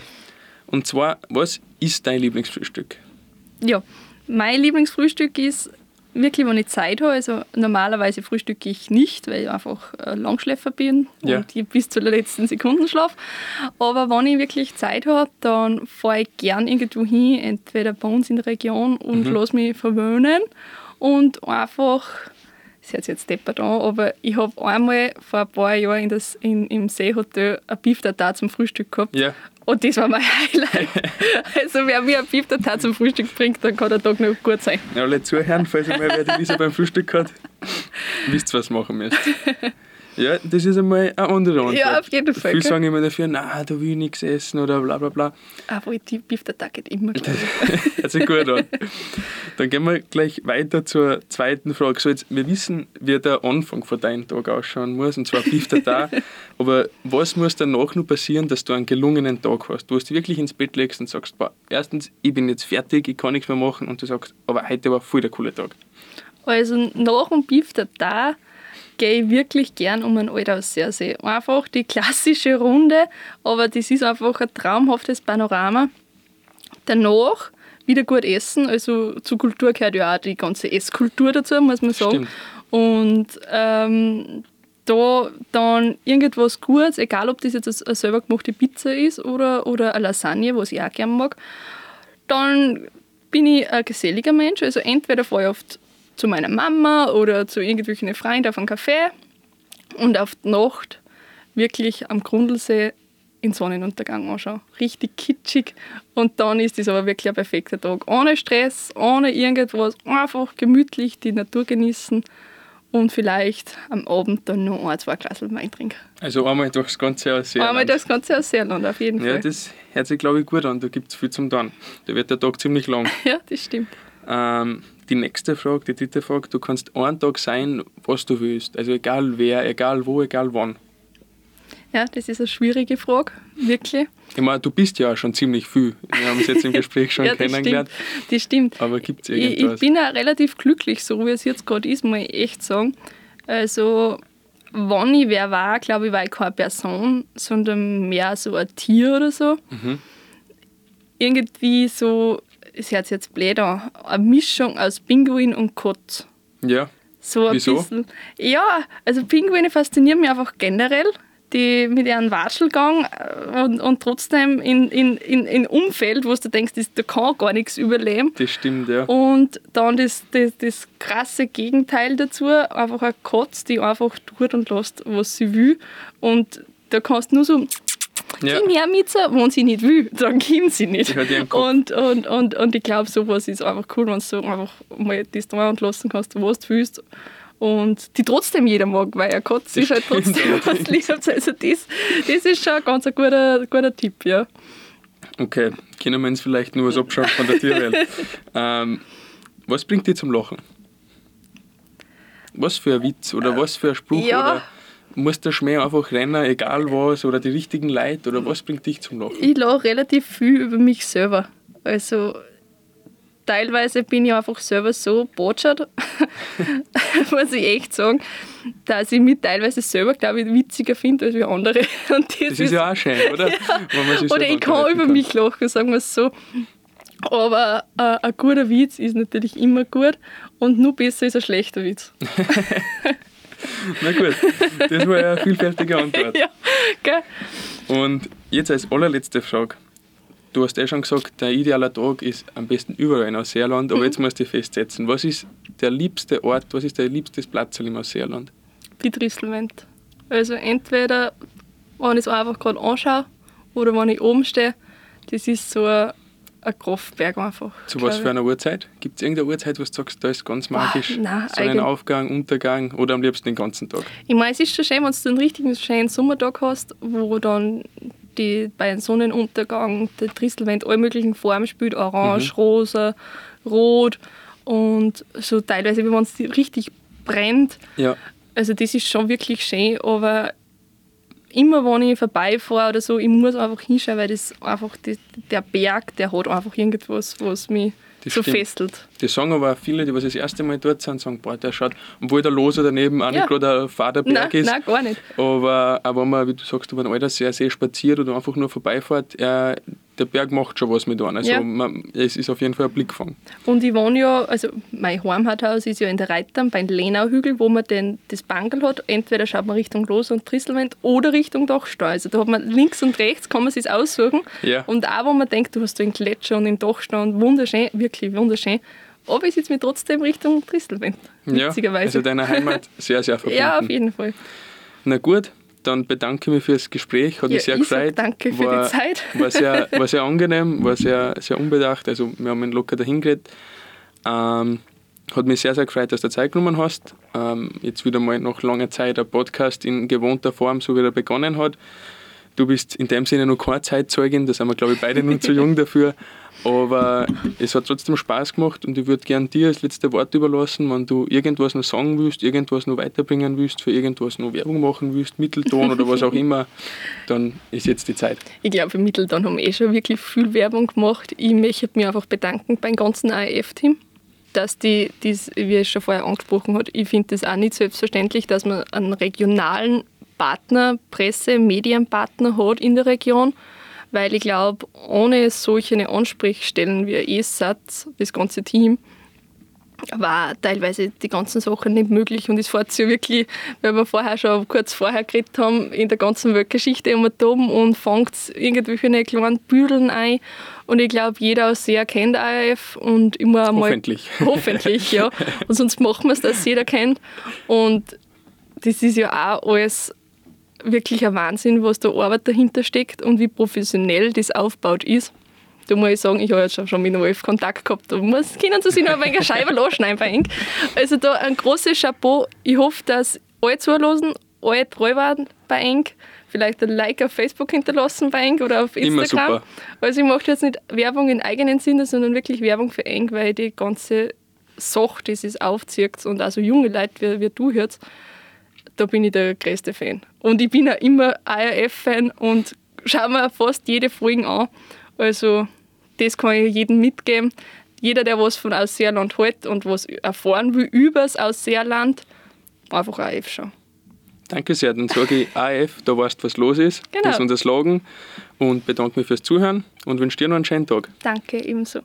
und zwar, was ist dein Lieblingsfrühstück? Ja, mein Lieblingsfrühstück ist wirklich, wenn ich Zeit habe. Also normalerweise frühstücke ich nicht, weil ich einfach Langschläfer bin ja. und ich bis zur letzten Sekunde schlafe. Aber wenn ich wirklich Zeit habe, dann fahre ich gern irgendwo hin, entweder bei uns in der Region und mhm. lasse mich verwöhnen und einfach das hört sich jetzt deppert an, aber ich habe einmal vor ein paar Jahren in das, in, im Seehotel ein Beef Tartar zum Frühstück gehabt. Ja. Und das war mein Highlight. also wer mir ein Beef Tartar zum Frühstück bringt, dann kann der Tag noch gut sein. Ja, alle zuhören, falls ihr mal wer die Lisa beim Frühstück hat, wisst ihr, was machen müsst. Ja, das ist einmal eine andere Antwort. Ja, auf jeden Fall. Viele sagen immer dafür, nein, da will ich nichts essen oder bla bla bla. Aber die Beef der Tag geht immer. Hört sich gut an. Dann gehen wir gleich weiter zur zweiten Frage. So jetzt, wir wissen, wie der Anfang von deinem Tag ausschauen muss, und zwar Beef der Tag. Aber was muss danach noch passieren, dass du einen gelungenen Tag hast? Du hast dich wirklich ins Bett legst und sagst, boah, erstens, ich bin jetzt fertig, ich kann nichts mehr machen und du sagst, aber heute war voll der coole Tag. Also nach dem Beef der Tag gehe ich wirklich gern um ein Altaussee. Einfach die klassische Runde, aber das ist einfach ein traumhaftes Panorama. Danach wieder gut essen, also zur Kultur gehört ja auch die ganze Esskultur dazu, muss man sagen. Stimmt. Und ähm, da dann irgendwas Gutes, egal ob das jetzt eine selber gemachte Pizza ist oder, oder eine Lasagne, was ich auch gerne mag, dann bin ich ein geselliger Mensch. Also entweder fahre ich oft zu meiner Mama oder zu irgendwelchen Freunden auf einen Café und auf die Nacht wirklich am Grundlsee den Sonnenuntergang anschauen. Richtig kitschig. Und dann ist es aber wirklich ein perfekter Tag. Ohne Stress, ohne irgendetwas. Einfach gemütlich die Natur genießen und vielleicht am Abend dann noch ein, zwei Glas Wein trinken. Also einmal durchs ganze Ausseerland. Einmal durchs ganze Ausseerland, auf jeden Fall. Ja, das hört sich, glaube ich, gut an. Da gibt es viel zum Tun. Da wird der Tag ziemlich lang. ja, das stimmt. Ähm, die nächste Frage, die dritte Frage, du kannst einen Tag sein, was du willst. Also egal wer, egal wo, egal wann. Ja, das ist eine schwierige Frage, wirklich. Ich meine, du bist ja schon ziemlich viel. Wir haben es jetzt im Gespräch schon ja, kennengelernt. Stimmt. Das stimmt. Aber gibt es irgendwas? Ich, ich bin auch relativ glücklich, so wie es jetzt gerade ist, muss ich echt sagen. Also, wann ich wer war, glaube ich, war ich keine Person, sondern mehr so ein Tier oder so. Mhm. Irgendwie so, sich jetzt blöd an, eine Mischung aus Pinguin und Kotz. Ja. So ein Wieso? bisschen. Ja, also Pinguine faszinieren mich einfach generell die mit ihrem Watschelgang äh, und, und trotzdem in, in, in, in Umfeld, wo du denkst, das, da kann gar nichts überleben. Das stimmt, ja. Und dann das, das, das krasse Gegenteil dazu, einfach eine Katze, die einfach tut und lässt, was sie will. Und da kannst du nur so ja. Komm her wenn sie nicht will, dann kommt sie nicht. Und, und, und, und ich glaube, sowas ist einfach cool, wenn du so einfach mal das da und lassen kannst, was du willst und die trotzdem jeder mag, weil er Katze ist halt trotzdem was liebt. Also das, das ist schon ein ganz ein guter, guter Tipp, ja. Okay, können wir uns vielleicht nur was abschauen von der Tierwelt. ähm, was bringt dich zum Lachen? Was für ein Witz oder was für ein Spruch ja. oder muss der Schmäh einfach rennen, egal was, oder die richtigen Leute oder was bringt dich zum Lachen? Ich lache relativ viel über mich selber. Also teilweise bin ich einfach selber so botschert, muss ich echt sagen, dass ich mich teilweise selber, glaube ich, witziger finde als wie andere. Und das, das ist, ist ja auch schön, oder? Ja. oder ich kann über mich lachen, sagen wir es so. Aber äh, ein guter Witz ist natürlich immer gut und nur besser ist ein schlechter Witz. Na gut, das war ja eine vielfältige Antwort. Ja, gell? Und jetzt als allerletzte Frage du hast eh schon gesagt, der ideale Tag ist am besten überall in Ausseerland, aber mhm. jetzt musst du festsetzen. Was ist der liebste Ort, was ist der liebste Platz im Ausseerland? Die Tristelwend. Also entweder, wenn ich es einfach gerade anschaue oder wenn ich oben stehe, das ist so ein, ein Kraftberg einfach. Zu was für einer Uhrzeit? Gibt es irgendeine Uhrzeit, wo du sagst, da ist ganz magisch? Nein, so ein Aufgang, Untergang oder am liebsten den ganzen Tag? Ich meine, es ist schon schön, wenn du einen richtigen schönen Sommertag hast, wo dann die bei einem Sonnenuntergang der Tristelwend alle möglichen Formen spielt, orange, mhm. rosa, rot und so teilweise, wie man es richtig brennt. Ja. Also das ist schon wirklich schön, aber immer wenn ich vorbeifahre oder so, ich muss einfach hinschauen, weil das einfach, die, der Berg, der hat einfach irgendwas, was mich das so stimmt. fesselt. Die sagen aber auch viele, die was das erste Mal dort sind, sagen, boah, der schaut, obwohl der Loser daneben auch ja. nicht gerade ein Vaterberg nein, ist. Nein, gar nicht. Aber auch wenn man, wie du sagst, über ein Alter sehr, sehr spaziert oder einfach nur vorbeifährt, er, der Berg macht schon was mit einem. Also ja. man, es ist auf jeden Fall ein Blickfang. Und ich wohne ja, also mein Heimathaus ist ja in der Reitern beim Lenauhügel, wo man den, das Bankel hat. Entweder schaut man Richtung Los und Tristelwend oder Richtung Dachstau. Also da hat man links und rechts, kann man sich aussuchen. Ja. Und auch, wo man denkt, du hast den Gletscher und den Dachstau und wunderschön, wirklich wunderschön. Aber ich sitze mich trotzdem Richtung Tristelwend. Witzigerweise. Ja, also deiner Heimat sehr, sehr verbunden. ja, auf jeden Fall. Na gut, dann bedanke ich mich fürs Gespräch, hat ja, mich sehr gefreut. danke für war, die Zeit. War sehr, war sehr angenehm, war sehr, sehr unbedacht, also wir haben ihn locker dahin geredet. Ähm, hat mich sehr, sehr gefreut, dass du Zeit genommen hast. Ähm, jetzt wieder mal nach langer Zeit ein Podcast in gewohnter Form, so wie er begonnen hat. Du bist in dem Sinne noch keine Zeitzeugin, da sind wir, glaube ich, beide noch zu jung dafür. Aber es hat trotzdem Spaß gemacht und ich würde gerne dir das letzte Wort überlassen, wenn du irgendwas noch sagen willst, irgendwas noch weiterbringen willst, für irgendwas noch Werbung machen willst, Mittelton oder was auch immer, dann ist jetzt die Zeit. Ich glaube, für Mittelton haben wir eh schon wirklich viel Werbung gemacht. Ich möchte mich einfach bedanken beim ganzen AEF-Team dass die, dies, wie es schon vorher angesprochen hat, ich finde das auch nicht selbstverständlich, dass man einen regionalen Partner, Presse-, Medienpartner hat in der Region weil ich glaube, ohne solche Ansprechstellen wie ESAT, das ganze Team, war teilweise die ganzen Sachen nicht möglich und es fährt sich wirklich, weil wir vorher schon kurz vorher geredet haben, in der ganzen Weltgeschichte immer oben und fängt irgendwelche kleinen Büdeln ein und ich glaube, jeder aus sehr kennt ARF und immer einmal... Hoffentlich. Hoffentlich, ja. Und sonst machen wir es, dass jeder kennt und das ist ja auch alles wirklich ein Wahnsinn, was da Arbeit dahinter steckt und wie professionell das aufgebaut ist. Da muss ich sagen, ich habe jetzt schon mit Wolf Kontakt gehabt. Da muss, können Sie sich noch ein wenig eine Scheibe losschneiden bei Ihnen. Also da ein großes Chapeau. Ich hoffe, dass alle zuhören, alle treu waren bei Eng. Vielleicht ein Like auf Facebook hinterlassen bei Eng oder auf Instagram. Immer super. Also ich mache jetzt nicht Werbung in eigenen Sinne, sondern wirklich Werbung für Eng, weil die ganze Sache, die es aufzieht und also junge Leute, wie, wie du hörst, da bin ich der größte Fan. Und ich bin auch immer ARF-Fan und schaue mir fast jede Folge an. Also das kann ich jedem mitgeben. Jeder, der was von Ausseerland hält und was erfahren will über das Ausseerland, einfach AF schauen. Danke sehr, dann sage ich AF, da weißt du, was los ist. Genau. Das ist unser Slogan und bedanke mich fürs Zuhören und wünsche dir noch einen schönen Tag. Danke, ebenso.